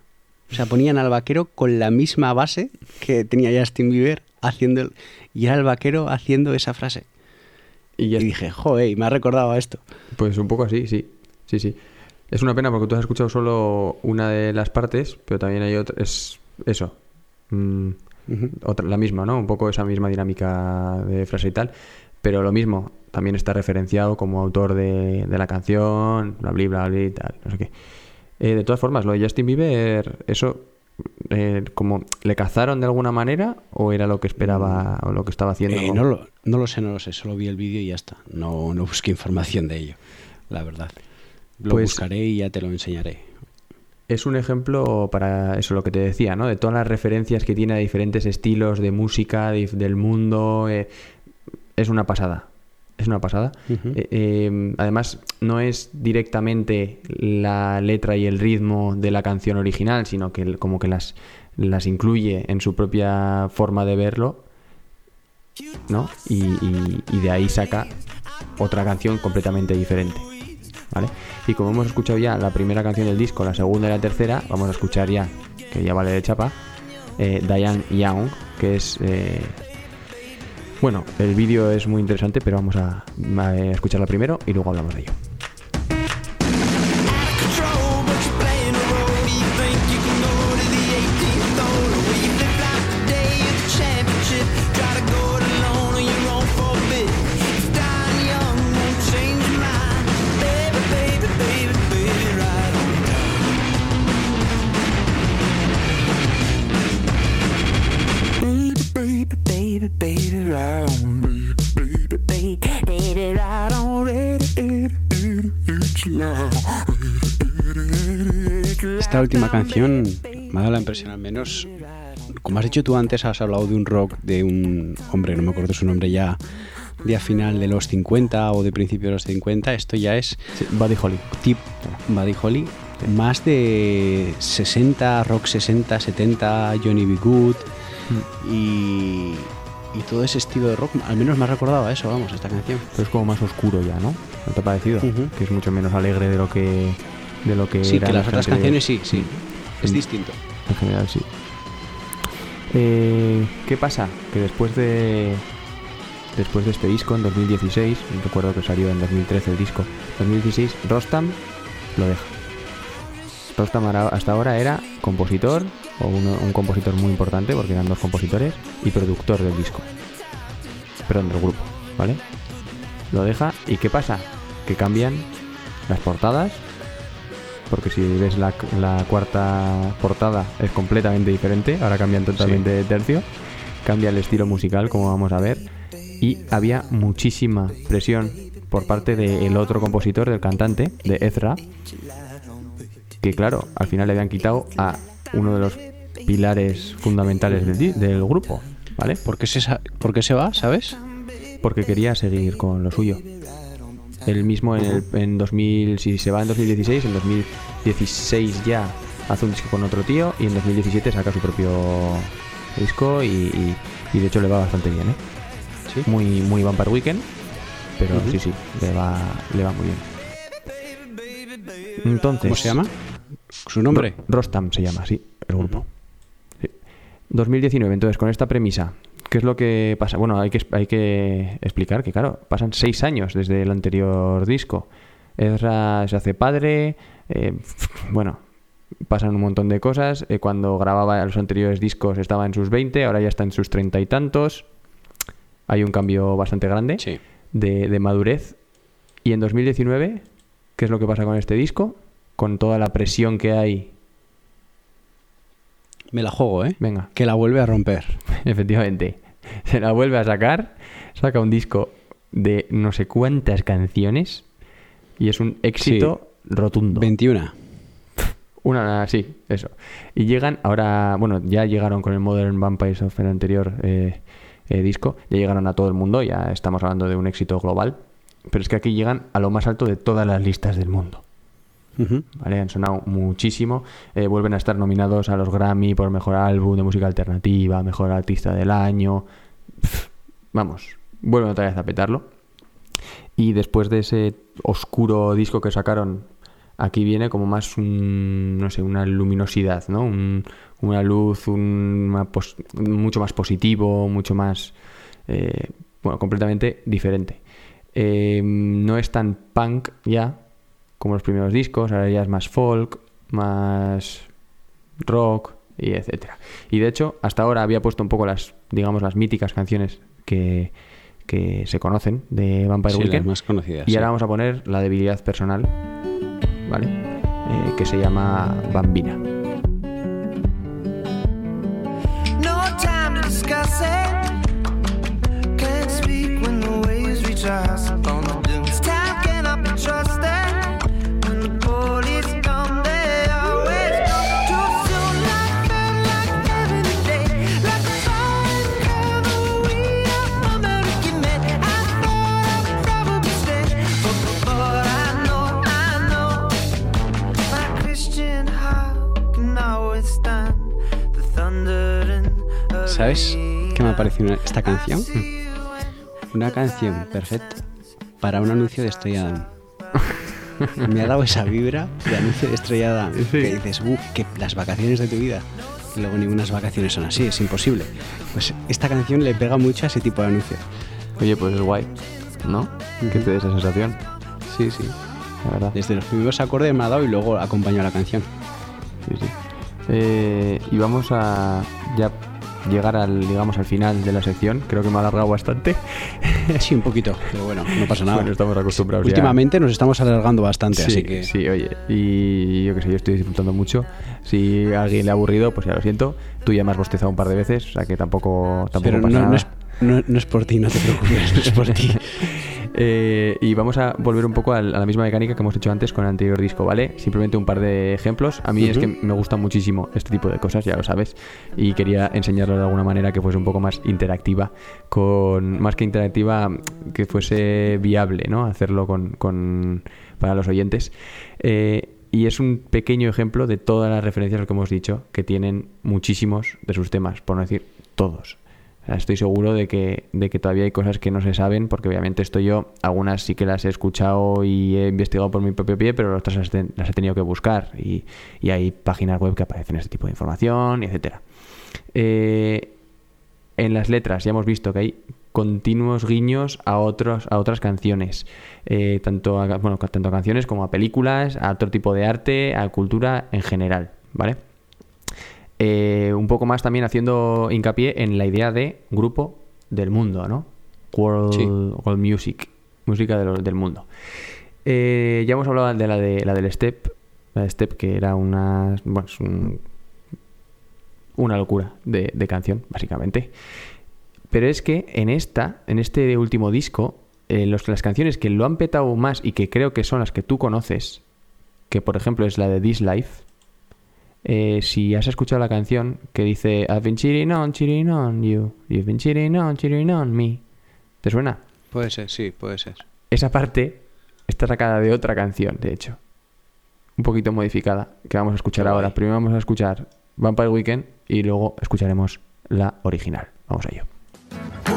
O sea, ponían al vaquero con la misma base que tenía Justin Bieber haciendo el- y era el vaquero haciendo esa frase. Y ya Y dije, joder, me ha recordado a esto. Pues un poco así, sí. Sí, sí. Es una pena porque tú has escuchado solo una de las partes, pero también hay otra. Es eso. Mm, otra, la misma, ¿no? Un poco esa misma dinámica de frase y tal. Pero lo mismo, también está referenciado como autor de, de la canción, bla, bla, bla, bla, y tal, no sé qué. Eh, de todas formas, lo de Justin Bieber, eso, eh, como, ¿le cazaron de alguna manera o era lo que esperaba o lo que estaba haciendo? Eh, no, lo, no lo sé, no lo sé. Solo vi el vídeo y ya está. No, no busqué información de ello, la verdad. Lo Pues- buscaré y ya te lo enseñaré. Es un ejemplo para eso lo que te decía, ¿no? De todas las referencias que tiene a diferentes estilos de música, de- del mundo. eh, es una pasada. Es una pasada. Eh, eh, además, no es directamente la letra y el ritmo de la canción original, sino que como que las, las incluye en su propia forma de verlo, ¿no? Y, y- y de ahí saca otra canción completamente diferente. ¿Vale? Y como hemos escuchado ya la primera canción del disco, la segunda y la tercera, vamos a escuchar ya, que ya vale de chapa, eh, Diane Young, que es... eh, bueno, el vídeo es muy interesante, pero vamos a, a escucharla primero y luego hablamos de ello. Última canción me ha dado la impresión, al menos, como has dicho tú antes, has hablado de un rock de un hombre, no me acuerdo su nombre ya, de a final de los 50 o de principio de los 50. Esto ya es Sí, Buddy Holly. tip Buddy Holly, más de 60, rock 60, 70, Johnny B. Good y, y todo ese estilo de rock, al menos me ha recordado a eso, vamos, esta canción. Pero es como más oscuro ya, ¿no? ¿No te ha parecido? Ujú. Que es mucho menos alegre de lo que de lo que Sí, era que la las otras canciones sí, sí, es Mm. distinto. En general, sí. Eh, ¿Qué pasa? Que después de después de este disco, en 2016, recuerdo que salió en 2013 el disco, 2016, Rostam lo deja. Rostam hasta ahora era compositor, o uno- un compositor muy importante, porque eran dos compositores, y productor del disco. Perdón, del grupo, ¿vale? Lo deja, ¿y qué pasa? Que cambian las portadas, porque si ves la, la cuarta portada es completamente diferente, ahora cambian totalmente de tercio, cambia el estilo musical, como vamos a ver, y había muchísima presión por parte del otro compositor, del cantante, de Ezra, que claro, al final le habían quitado a uno de los pilares fundamentales del, del grupo, ¿vale? ¿Por qué, se, por qué se va, sabes? Porque quería seguir con lo suyo. Él mismo en, el, en 2000, si se va en 2016, en 2016 ya hace un disco con otro tío y en 2017 saca su propio disco y, y- y de hecho le va bastante bien, ¿eh? Sí. Muy, muy Vampire Weekend, pero sí, sí, le va, le va muy bien. Entonces, ¿Cómo se llama? ¿Su nombre? Ro- Rostam se llama, sí, el grupo. Sí. 2019, entonces, con esta premisa, ¿qué es lo que pasa? Bueno, hay que, hay que explicar que, claro, pasan seis años desde el anterior disco. Ezra se hace padre, eh, bueno, pasan un montón de cosas. Eh, cuando grababa los anteriores discos estaba en sus 20, ahora ya está en sus treinta y tantos. Hay un cambio bastante grande Sí. de, de madurez. Y en 2019, ¿qué es lo que pasa con este disco? Con toda la presión que hay. Me la juego, ¿eh? Venga, Que la vuelve a romper. efectivamente. Se la vuelve a sacar, saca un disco de no sé cuántas canciones y es un éxito rotundo. 21. Una, sí, eso. Y llegan ahora, bueno, ya llegaron con el Modern Vampires of el anterior eh, eh, disco, ya llegaron a todo el mundo, ya estamos hablando de un éxito global, pero es que aquí llegan a lo más alto de todas las listas del mundo. Han sonado muchísimo. Eh, vuelven a estar nominados a los Grammy por Mejor Álbum de Música Alternativa, Mejor Artista del Año. Vamos, vuelven otra vez a petarlo. Y después de ese oscuro disco que sacaron, aquí viene como más un, no sé, una luminosidad, ¿no? Un- una luz, un, mucho más positivo, mucho más, eh, bueno, completamente diferente. Eh, no es tan punk ya como los primeros discos, ahora ya es más folk, más rock y etcétera. Y de hecho, hasta ahora había puesto un poco las, digamos, las míticas canciones que, que se conocen de Vampire Sí, las Weekend. más conocidas. Y sí. ahora vamos a poner la debilidad personal, ¿vale? Eh, que se llama Bambina. ¿Sabes qué me ha parecido una- esta canción? Una canción perfecta para un anuncio de Estrella Damm. Me ha dado esa vibra de anuncio de Estrella Damm. Que dices, uff, que las vacaciones de tu vida. Y luego ningunas vacaciones son así, es imposible. Pues esta canción le pega mucho a ese tipo de anuncio. Oye, pues es guay, ¿no? Que te dé esa sensación, Sí, sí. la verdad. Desde los primeros acordes me ha dado y luego acompaña la canción. Sí, sí. Eh, y vamos a ya llegar al, digamos, al final de la sección. Creo que me ha alargado bastante. Sí, un poquito, pero bueno, no pasa nada. Bueno, estamos acostumbrados ya. Últimamente nos estamos alargando bastante, Sí, así que sí, oye, y yo que sé, yo estoy disfrutando mucho. Si a alguien le ha aburrido, pues ya lo siento. Tú ya me has bostezado un par de veces, o sea que tampoco, tampoco pero pasa no, nada. no es, no- no es por ti, no te preocupes, no es por ti. Eh, y vamos a volver un poco a la misma mecánica que hemos hecho antes con el anterior disco, ¿vale? Simplemente un par de ejemplos. A mí es que me gusta muchísimo este tipo de cosas, ya lo sabes. Y quería enseñarlo de alguna manera que fuese un poco más interactiva, con más que interactiva, que fuese viable, ¿no? Hacerlo con, con- para los oyentes. Eh, y es un pequeño ejemplo de todas las referencias que hemos dicho, que tienen muchísimos de sus temas, por no decir todos. Estoy seguro de que, de que todavía hay cosas que no se saben, porque obviamente esto yo, algunas sí que las he escuchado y he investigado por mi propio pie, pero otras las, te- las he tenido que buscar. Y, y hay páginas web que aparecen este tipo de información, etcétera. Eh, en las letras ya hemos visto que hay continuos guiños a otros a otras canciones eh, tanto bueno tanto a canciones como a películas a otro tipo de arte a cultura en general vale Eh, un poco más también haciendo hincapié en la idea de grupo del mundo no world, Sí. world music música de lo- del mundo Eh, ya hemos hablado de la de la del step la de step que era una bueno, es un- una locura de, de canción, básicamente. Pero es que en esta, en este último disco, eh, los, las canciones que lo han petado más y que creo que son las que tú conoces, que por ejemplo es la de This Life, eh, si has escuchado la canción que dice I've been cheating on, cheating on you, you've been cheating on, cheating on me. ¿Te suena? Puede ser, sí, puede ser. Esa parte está sacada de otra canción, de hecho. Un poquito modificada, que vamos a escuchar ahora. Primero vamos a escuchar Vampire Weekend y luego escucharemos la original. Vamos a ello.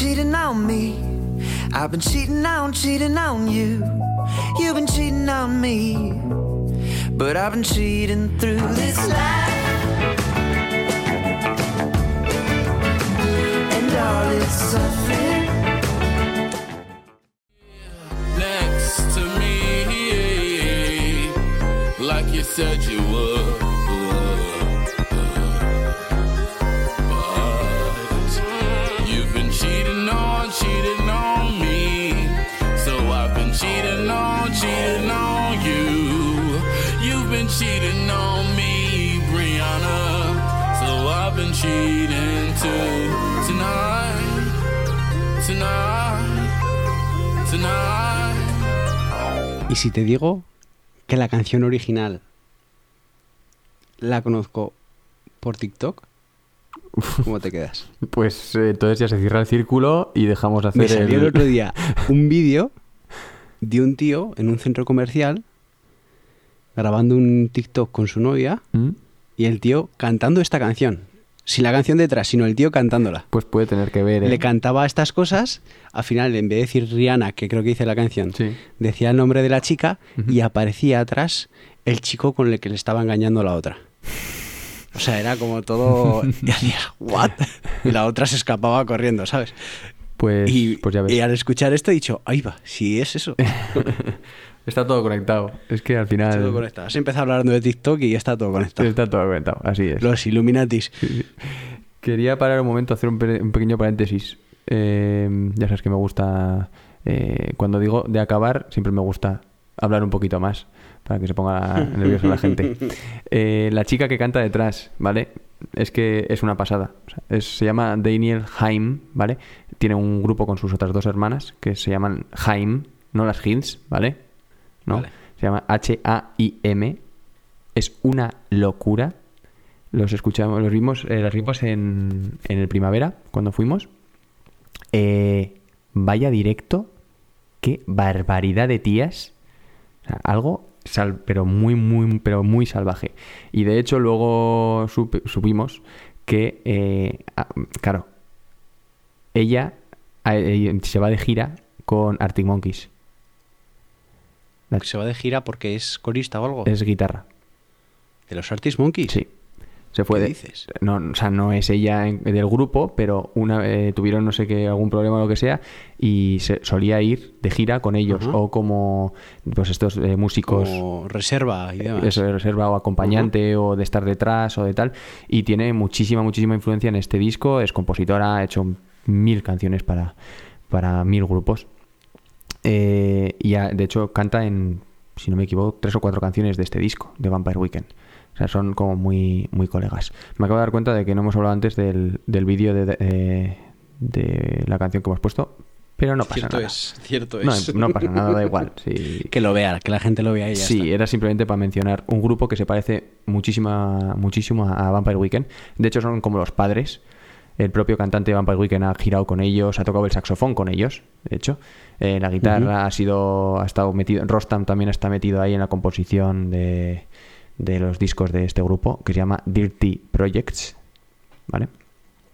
Cheating on, me. I've been cheating on, cheating on you. You've been cheating on me. But I've been cheating through this life. And all its suffering. next to me like you said you would. Cheating on me, Brianna. So I've been cheating too. Tonight, tonight, tonight. Y si te digo que la canción original la conozco por TikTok, ¿cómo te quedas? Pues eh, entonces ya se cierra el círculo y dejamos de hacer Me salió el el... otro día un vídeo de un tío en un centro comercial grabando un TikTok con su novia ¿Mm? y el tío cantando esta canción. Sin la canción detrás, sino el tío cantándola. Pues puede tener que ver. ¿eh? Le cantaba estas cosas, al final, en vez de decir Rihanna, que creo que dice la canción, Sí. decía el nombre de la chica y aparecía atrás el chico con el que le estaba engañando a la otra. O sea, era como todo. Y hacía, ¿what? Y la otra se escapaba corriendo, ¿sabes? Pues, y, pues ya ves. y al escuchar esto he dicho, ahí va, si es eso. Está todo conectado. Es que al final... todo conectado. Has empezado hablando de TikTok y está todo conectado. Está todo conectado, así es. Los Illuminatis. Quería parar un momento, hacer un, pe- un pequeño paréntesis. Eh, ya sabes que me gusta, eh, cuando digo de acabar, siempre me gusta hablar un poquito más para que se ponga nerviosa la gente. Eh, la chica que canta detrás, ¿vale? Es que es una pasada. O sea, es- se llama Daniel Haim, ¿vale? Tiene un grupo con sus otras dos hermanas que se llaman Haim, no las Hins, ¿vale? ¿No? Vale. Se llama H-A-I-M. Es una locura. Los escuchamos, los vimos, eh, las vimos en, en el primavera, cuando fuimos. Eh, vaya directo. Qué barbaridad de tías. O sea, algo, sal- pero muy, muy, pero muy salvaje. Y de hecho, luego supe- supimos que, eh, ah, claro, ella eh, se va de gira con Arctic Monkeys. La- Se va de gira porque es corista o algo. Es guitarra. ¿De los Artist Monkeys? Sí. Se fue ¿Qué de- dices? No, o sea, no es ella en- del grupo, pero una eh, tuvieron no sé qué algún problema o lo que sea y se solía ir de gira con ellos o como pues estos eh, músicos Como reserva y demás. eso de reserva o acompañante o de estar detrás o de tal y tiene muchísima muchísima influencia en este disco es compositora ha hecho mil canciones para para mil grupos Eh, y ha- de hecho canta en si no me equivoco tres o cuatro canciones de este disco de Vampire Weekend o sea son como muy muy colegas me acabo de dar cuenta de que no hemos hablado antes del, del vídeo de, de, de la canción que hemos puesto pero no pasa cierto nada es, cierto no, es. no pasa nada da igual sí. que lo vea, que la gente lo vea y ya Sí, está. era simplemente para mencionar un grupo que se parece muchísima, muchísimo a a Vampire Weekend. De hecho, son como los padres. El propio cantante de Vampire Weekend ha girado con ellos, ha tocado el saxofón con ellos, de hecho. Eh, la guitarra ha sido, ha estado metido, Rostam también está metido ahí en la composición de, de los discos de este grupo, que se llama Dirty Projects, ¿vale?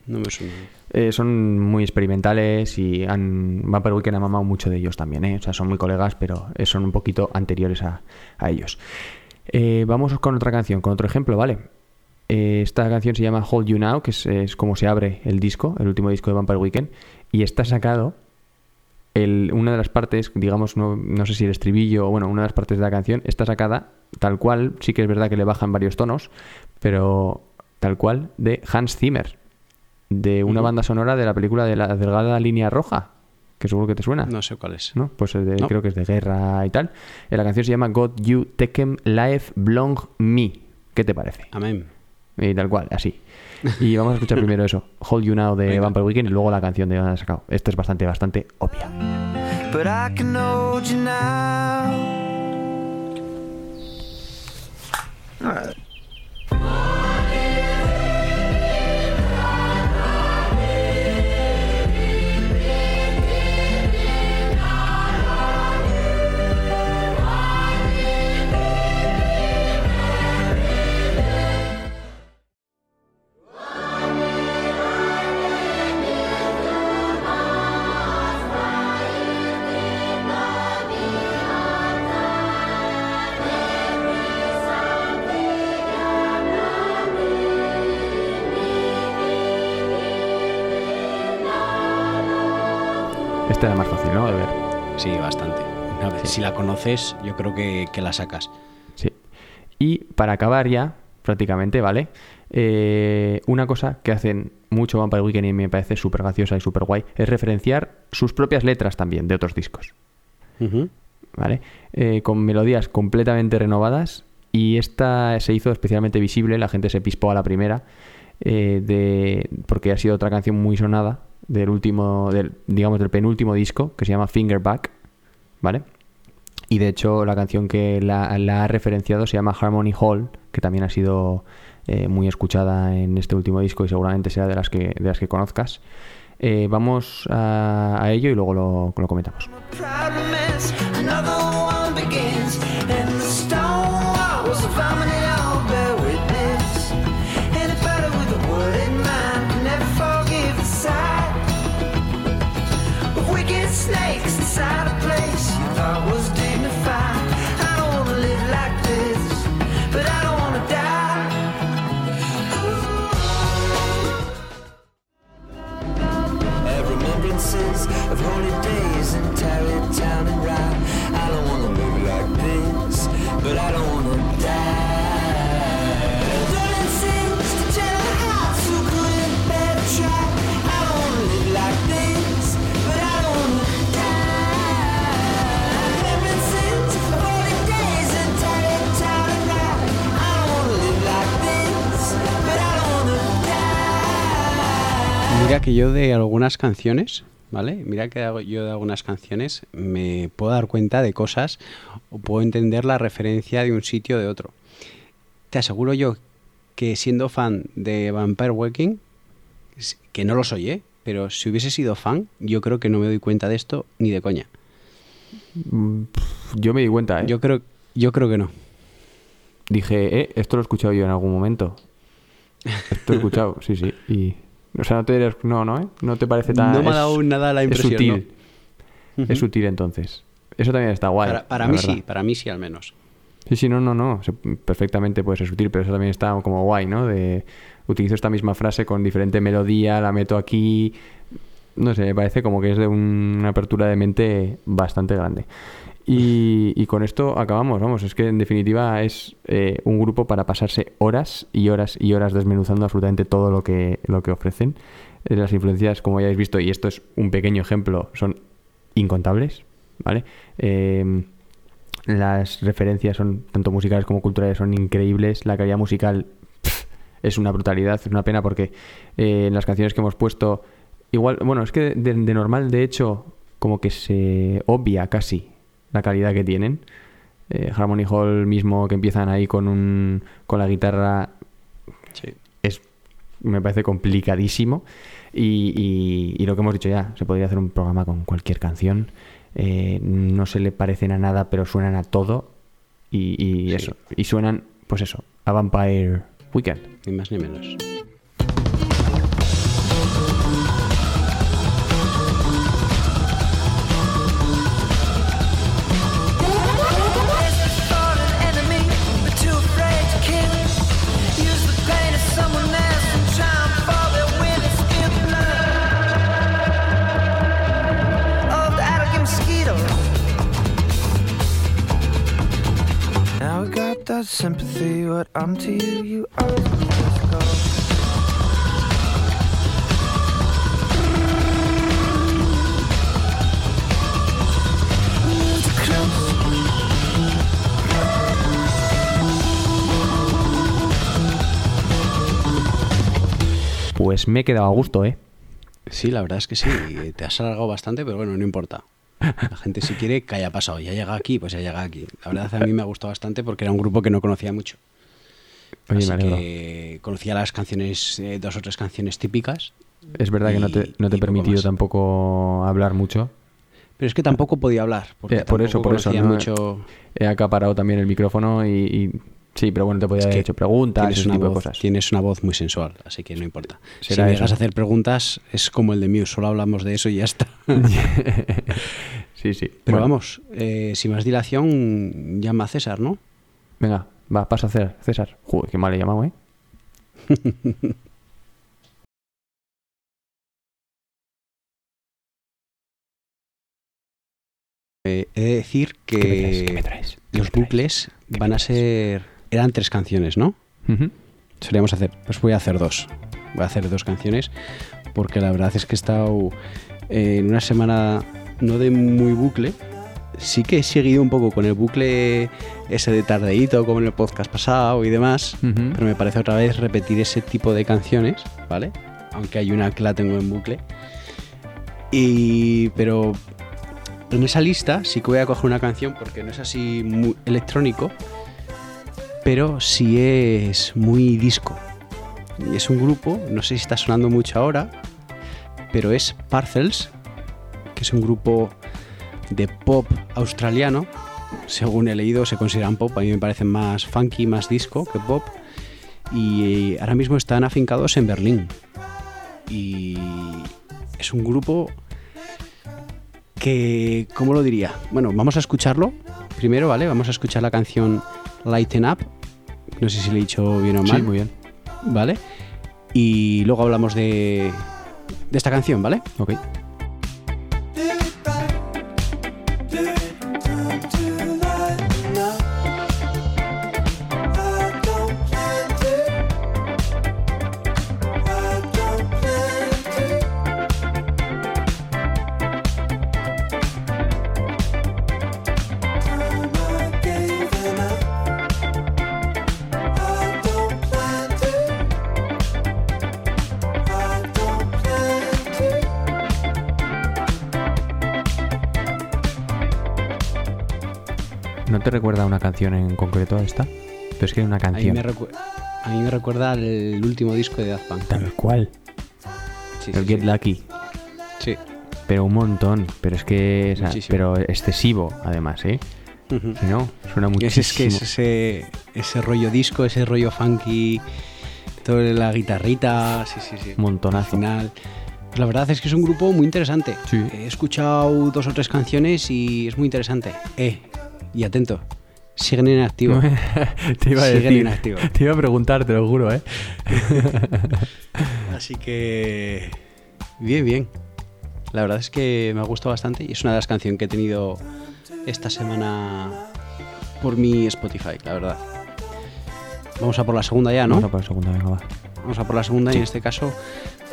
No me suena. Eh, son muy experimentales y han, Vampire Weekend ha mamado mucho de ellos también, ¿eh? O sea, son muy colegas, pero son un poquito anteriores a, a ellos. Eh, vamos con otra canción, con otro ejemplo, ¿vale? Eh, esta canción se llama Hold You Now, que es, es como se abre el disco, el último disco de Vampire Weekend, y está sacado el- una de las partes, digamos, no, no sé si el estribillo o bueno, una de las partes de la canción está sacada tal cual, sí que es verdad que le bajan varios tonos, pero tal cual de Hans Zimmer, de una banda sonora de la película de la delgada línea roja, que seguro que te suena. No sé cuál es. ¿no? Pues es de- No. creo que es de guerra y tal. Eh, La canción se llama God You Tekem Life Belong Me. ¿Qué te parece? Amén. Y tal cual, así. Y vamos a escuchar primero eso, Hold You Now de Vampire Weekend y luego la canción de han sacado. Esto es bastante, bastante obvia. But I can hold you now. Este era más fácil, ¿no? De ver. Sí, bastante. Una vez, Si la conoces, yo creo que, que la sacas. Sí. Y para acabar ya, prácticamente, ¿vale? Eh, una cosa que hacen mucho Vampire Weekend y me parece súper graciosa y súper guay es referenciar sus propias letras también de otros discos. ¿vale? Eh, con melodías completamente renovadas y esta se hizo especialmente visible, la gente se pispó a la primera, eh, de, porque ha sido otra canción muy sonada del último, del, digamos, del penúltimo disco, que se llama Fingerback, ¿vale? Y de hecho la canción que la, ha referenciado se llama Harmony Hall, que también ha sido eh, muy escuchada en este último disco y seguramente sea de las que, de las que conozcas. Eh, vamos a, ello y luego lo comentamos. Mira que yo de algunas canciones, ¿vale? Mira que yo de algunas canciones me puedo dar cuenta de cosas o puedo entender la referencia de un sitio o de otro. Te aseguro yo que siendo fan de Vampire Waking, s- que no lo soy, ¿eh? Pero si hubiese sido fan, yo creo que no me doy cuenta de esto ni de coña. Mm, Yo me di cuenta, ¿eh? Yo creo, yo creo que no. Dije, eh, esto lo he escuchado yo en algún momento. Esto he escuchado, sí, sí. Y, o sea, no te dirías- no, no, ¿eh? No te parece tan... No me ha es- dado nada la es impresión. sutil. ¿no? Es sutil entonces. Eso también está guay. Para, para mí verdad. sí, para mí sí al menos. Sí, sí, no, no, no. Perfectamente puede ser sutil, pero eso también está como guay, ¿no? De utilizo esta misma frase con diferente melodía, la meto aquí. No sé, me parece como que es de un- una apertura de mente bastante grande. Y, con esto acabamos, vamos, es que en definitiva es eh, un grupo para pasarse horas y horas y horas desmenuzando absolutamente todo lo que, lo que ofrecen. Eh, Las influencias, como ya habéis visto, y esto es un pequeño ejemplo, son incontables, ¿vale? Eh, las referencias son tanto musicales como culturales son increíbles. La calidad musical es una brutalidad. Es una pena porque eh, en las canciones que hemos puesto, igual, bueno, es que de normal, de hecho, como que se obvia casi la calidad que tienen. Eh, Harmony Hall mismo que empiezan ahí con un con la guitarra es me parece complicadísimo. Y, y- y lo que hemos dicho ya se podría hacer un programa con cualquier canción. Eh, no se le parecen a nada pero suenan a todo. Y, y eso y suenan pues eso a Vampire Weekend. Ni más ni menos. That sympathy. What I'm to you, you are. Let's go. Move to close. Pues me he quedado a gusto, ¿eh? Sí, la verdad es que sí. Te has alargado bastante, pero bueno, no importa. La gente si quiere que haya pasado. Ya llega aquí, pues ya llega aquí. La verdad a mí me ha gustado bastante porque era un grupo que no conocía mucho. Oye, Así que conocía las canciones, eh, dos o tres canciones típicas. Es verdad que no te, no te he permitido tampoco hablar mucho. Pero es que tampoco podía hablar. Porque Eh, por eso, por eso. ¿no? mucho. He acaparado también el micrófono y... y- Sí, pero bueno, te podía Es haber hecho preguntas, tienes ese una, tipo de voz, cosas. tienes una voz muy sensual, así que no importa. Si me llegas a hacer preguntas, es como el de Muse, solo hablamos de eso y ya está. sí, sí. Pero Bueno, vamos, eh, sin más dilación, llama a César, ¿no? Venga, va, pasa a hacer, César. Joder, qué mal he llamado, ¿eh? Eh, he de decir que, ¿Qué me traes? ¿Qué me traes? ¿Qué los bucles ¿Qué van a ser... Eran tres canciones, ¿no? Ujú. Solíamos hacer, pues voy a hacer dos. Voy a hacer dos canciones porque la verdad es que he estado eh, en una semana no de muy bucle. Sí que he seguido un poco con el bucle ese de tardeíto como en el podcast pasado y demás, pero me parece otra vez repetir ese tipo de canciones, ¿vale? Aunque hay una que la tengo en bucle. Y pero en esa lista sí que voy a coger una canción porque no es así muy electrónico, pero sí es muy disco. Y es un grupo, no sé si está sonando mucho ahora, pero es Parcels, que es un grupo de pop australiano. Según he leído, se consideran pop. A mí me parecen más funky, más disco que pop. Y ahora mismo están afincados en Berlín. Y es un grupo que, ¿cómo lo diría? Bueno, vamos a escucharlo primero, ¿vale? Vamos a escuchar la canción Lighten Up. No sé si le he dicho bien o mal. Sí, muy bien. ¿vale? Y luego hablamos de, de esta canción, ¿vale? Ok. Canción en concreto a esta? Pero es que era una A mí, canción. me a mí me recuerda el último disco de Daft Punk. Tal cual. Sí, el sí, Get sí. Lucky. Sí. Pero un montón. Pero es que. o sea, pero excesivo, además, ¿eh? Ujú. Que no, suena muchísimo. es que es ese, ese rollo disco, ese rollo funky, toda la guitarrita, sí, sí, sí. Montonazo. Al final. La verdad es que es un grupo muy interesante. Sí. He escuchado dos o tres canciones y es muy interesante. Eh, y atento, siguen en activo. te iba a Siguen decir. Te iba a preguntar, te lo juro, ¿eh? Así que. Bien, bien. La verdad es que me ha gustado bastante y es una de las canciones que he tenido esta semana por mi Spotify, la verdad. Vamos a por la segunda ya, ¿no? Vamos a por la segunda, venga, va. Vamos a por la segunda y en este caso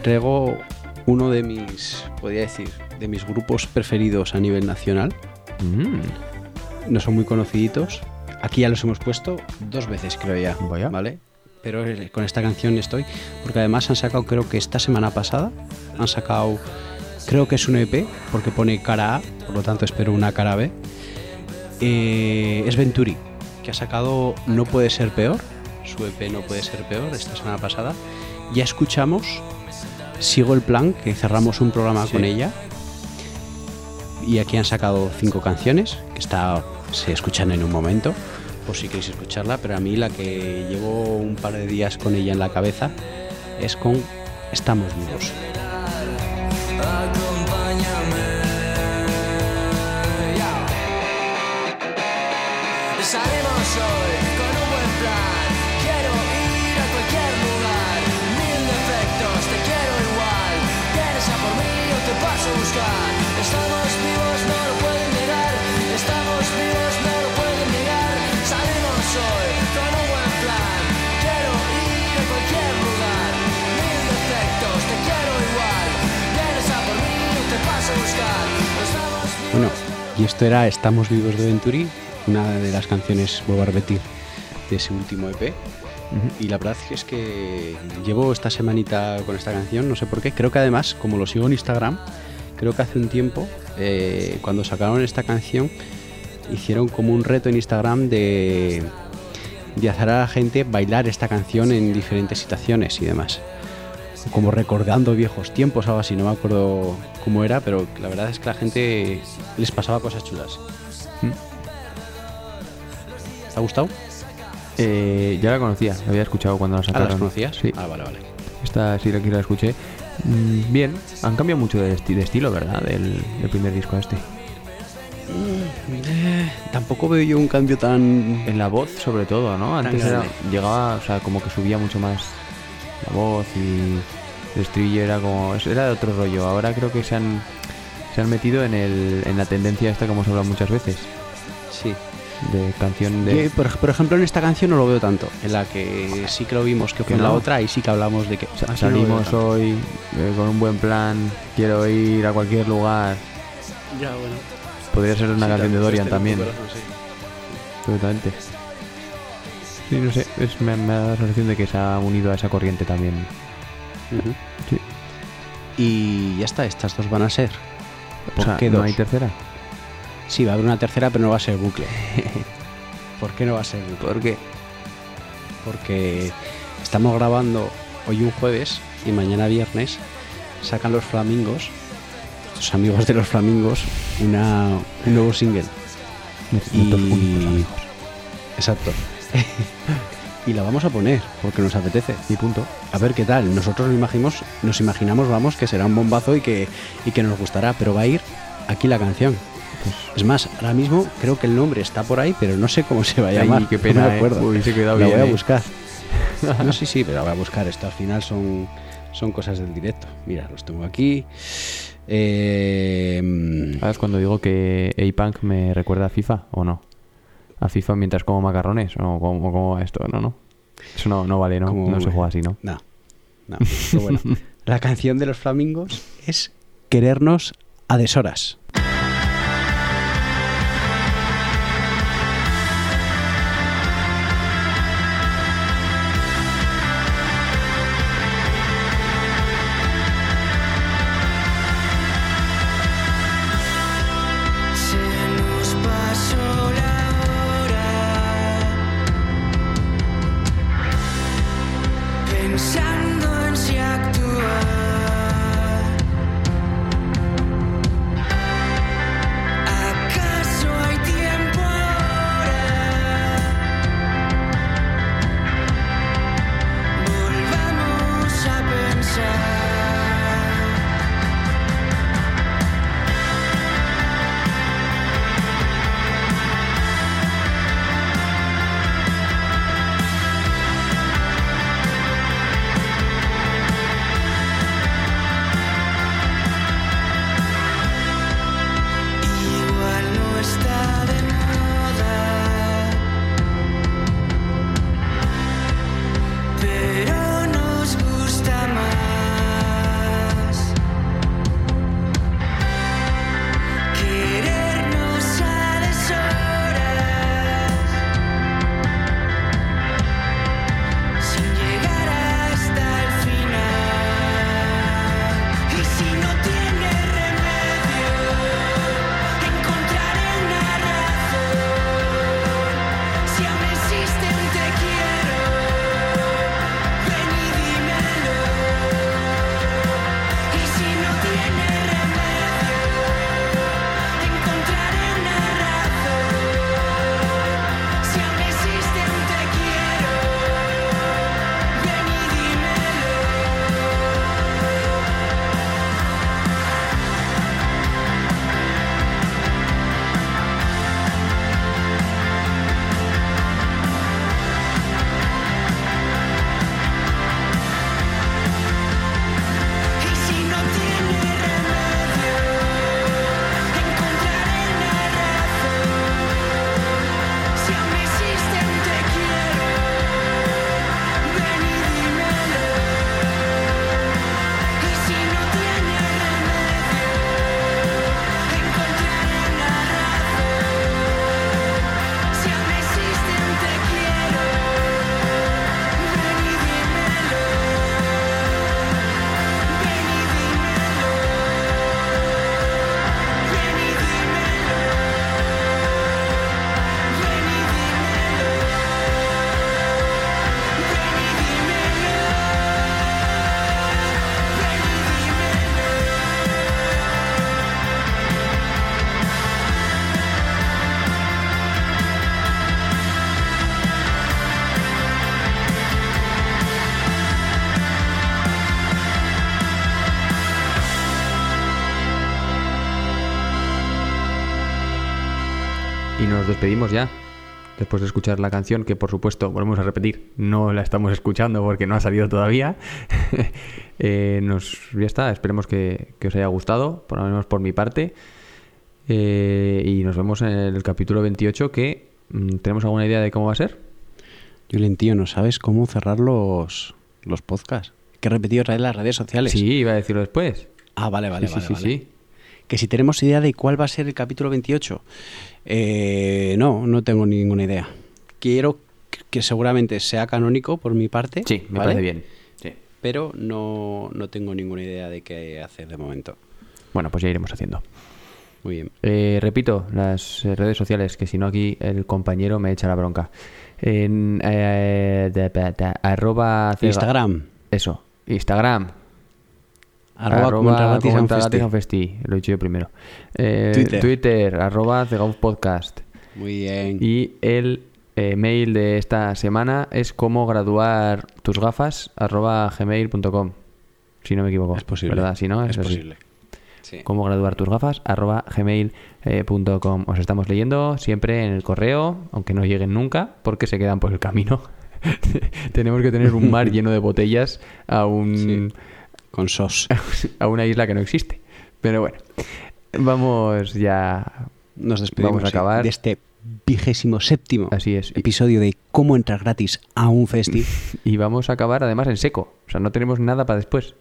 traigo uno de mis, podría decir, de mis grupos preferidos a nivel nacional. Mm, No son muy conociditos. Aquí ya los hemos puesto dos veces, creo ya. Vaya. ¿Vale? Pero eh, con esta canción estoy. Porque además han sacado, creo que esta semana pasada, han sacado, creo que es un EP, porque pone cara A, por lo tanto espero una cara B. Eh, es Venturi, que ha sacado No puede ser peor. Su EP No puede ser peor esta semana pasada. Ya escuchamos Sigo el plan, que cerramos un programa con ella. Y aquí han sacado cinco canciones, que está, se escuchan en un momento, por si queréis escucharla, pero a mí la que llevo un par de días con ella en la cabeza es con Estamos vivos. Y esto era Estamos vivos de Venturi, una de las canciones, vuelvo a repetir, de ese último EP. Y la verdad es que llevo esta semanita con esta canción, no sé por qué. Creo que además, como lo sigo en Instagram, creo que hace un tiempo, eh, cuando sacaron esta canción, hicieron como un reto en Instagram de, de hacer a la gente bailar esta canción en diferentes situaciones y demás. Como recordando viejos tiempos, algo así, no me acuerdo cómo era, pero la verdad es que la gente les pasaba cosas chulas. Mm. ¿Te ha gustado? Eh, ya la conocía, la había escuchado cuando la ¿Ah, sacaron. las conocías? Sí. Ah, vale, vale. Esta sí la, aquí la escuché. Mm, bien, han cambiado mucho de, esti- de estilo, ¿verdad? Del, del primer disco a este. Eh, tampoco veo yo un cambio tan... En la voz, sobre todo, ¿no? Antes era- llegaba, o sea, como que subía mucho más la voz y el estribillo era como. Era de otro rollo. Ahora creo que se han, se han metido en, el, en la tendencia esta que hemos hablado muchas veces. Sí. De canción de. Yo, por, por ejemplo, en esta canción no lo veo tanto. En la que sí que lo vimos, que ¿Que fue en la otra, y sí que hablamos de que... Sa- no Salimos hoy eh, con un buen plan, quiero ir a cualquier lugar. Ya, bueno. Podría ser una Sí, canción de también, Dorian este también, corazón, sí. absolutamente. Sí, no sé, es- me, me da la sensación de que se ha unido a esa corriente también. Sí. Y ya está, estas dos van a ser. O ¿Por sea, qué ¿no hay tercera? Sí, va a haber una tercera, pero no va a ser bucle. ¿Por qué no va a ser bucle? ¿Por qué? Porque estamos grabando hoy un jueves y mañana viernes sacan los flamingos, los amigos de los flamingos, una, un nuevo single. Amigos. Exacto. y la vamos a poner porque nos apetece y punto. A ver qué tal. Nosotros nos imaginamos, nos imaginamos, vamos, que será un bombazo y que, y que nos gustará, pero va a ir aquí la canción. Pues Es más, ahora mismo creo que el nombre está por ahí, pero no sé cómo se va a Ay, llamar. qué no pena, me ¿eh? acuerdo. Hubiese quedado la bien, voy a ¿eh? buscar. No, sí, sí, pero la voy a buscar. Esto al final son, son cosas del directo. Mira, los tengo aquí. Eh, ¿Sabes cuando digo que A-Punk me recuerda a FIFA o no? A FIFA mientras como macarrones o cómo va esto, no, no. Eso no, no vale, ¿no? ¿Cómo no se juega así, ¿no? No, no. Pero bueno, la canción de los flamingos es Querernos a deshoras. Nos despedimos ya. Después de escuchar la canción, que por supuesto, volvemos a repetir, no la estamos escuchando porque no ha salido todavía. Eh, nos, ya está, esperemos que, que os haya gustado, por lo menos por mi parte. Eh, y nos vemos en el capítulo 28, que mm, tenemos alguna idea de cómo va a ser. Julen, tío, ¿no sabes cómo cerrar los, los podcasts? Que he repetido otra vez las redes sociales. Sí, iba a decirlo después. Ah, vale, vale, sí, vale. sí, vale. sí. Que si tenemos idea de cuál va a ser el capítulo 28. Eh, no, no tengo ninguna idea. Quiero que- seguramente sea canónico por mi parte. Sí, me ¿vale? parece bien. Sí. Pero no, no tengo ninguna idea de qué hacer de momento. Bueno, pues ya iremos haciendo. Muy bien. Eh, repito, las redes sociales, que si no aquí el compañero me echa la bronca. En eh, de- de- de- arroba cega- Instagram. Eso, Instagram. Arroba Comenta Anfesti. Gratis Anfesti, Lo he dicho yo primero. Eh, Twitter. Twitter, arroba Cegauf Podcast. Muy bien. Y el eh, mail de esta semana es cómo graduar tus gafas arroba gmail.com. Si no me equivoco. Es posible. ¿Verdad? Si no, es posible. Sí. Cómo graduar tus gafas arroba gmail.com. Os estamos leyendo siempre en el correo, aunque no lleguen nunca, porque se quedan por el camino. Tenemos que tener un mar lleno de botellas a un Sí. Con SOS. a una isla que no existe. Pero bueno, vamos ya. Nos despedimos Vamos a acabar. de este vigésimo séptimo Así es. Y, episodio de cómo entrar gratis a un festi. y vamos a acabar además en seco. O sea, no tenemos nada para después.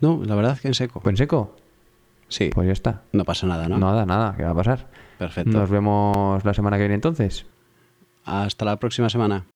No, la verdad es que en seco. Pues en seco. Sí, Pues ya está. no pasa nada, ¿no? Nada, nada. ¿Qué va a pasar? Perfecto. Nos vemos la semana que viene entonces. Hasta la próxima semana.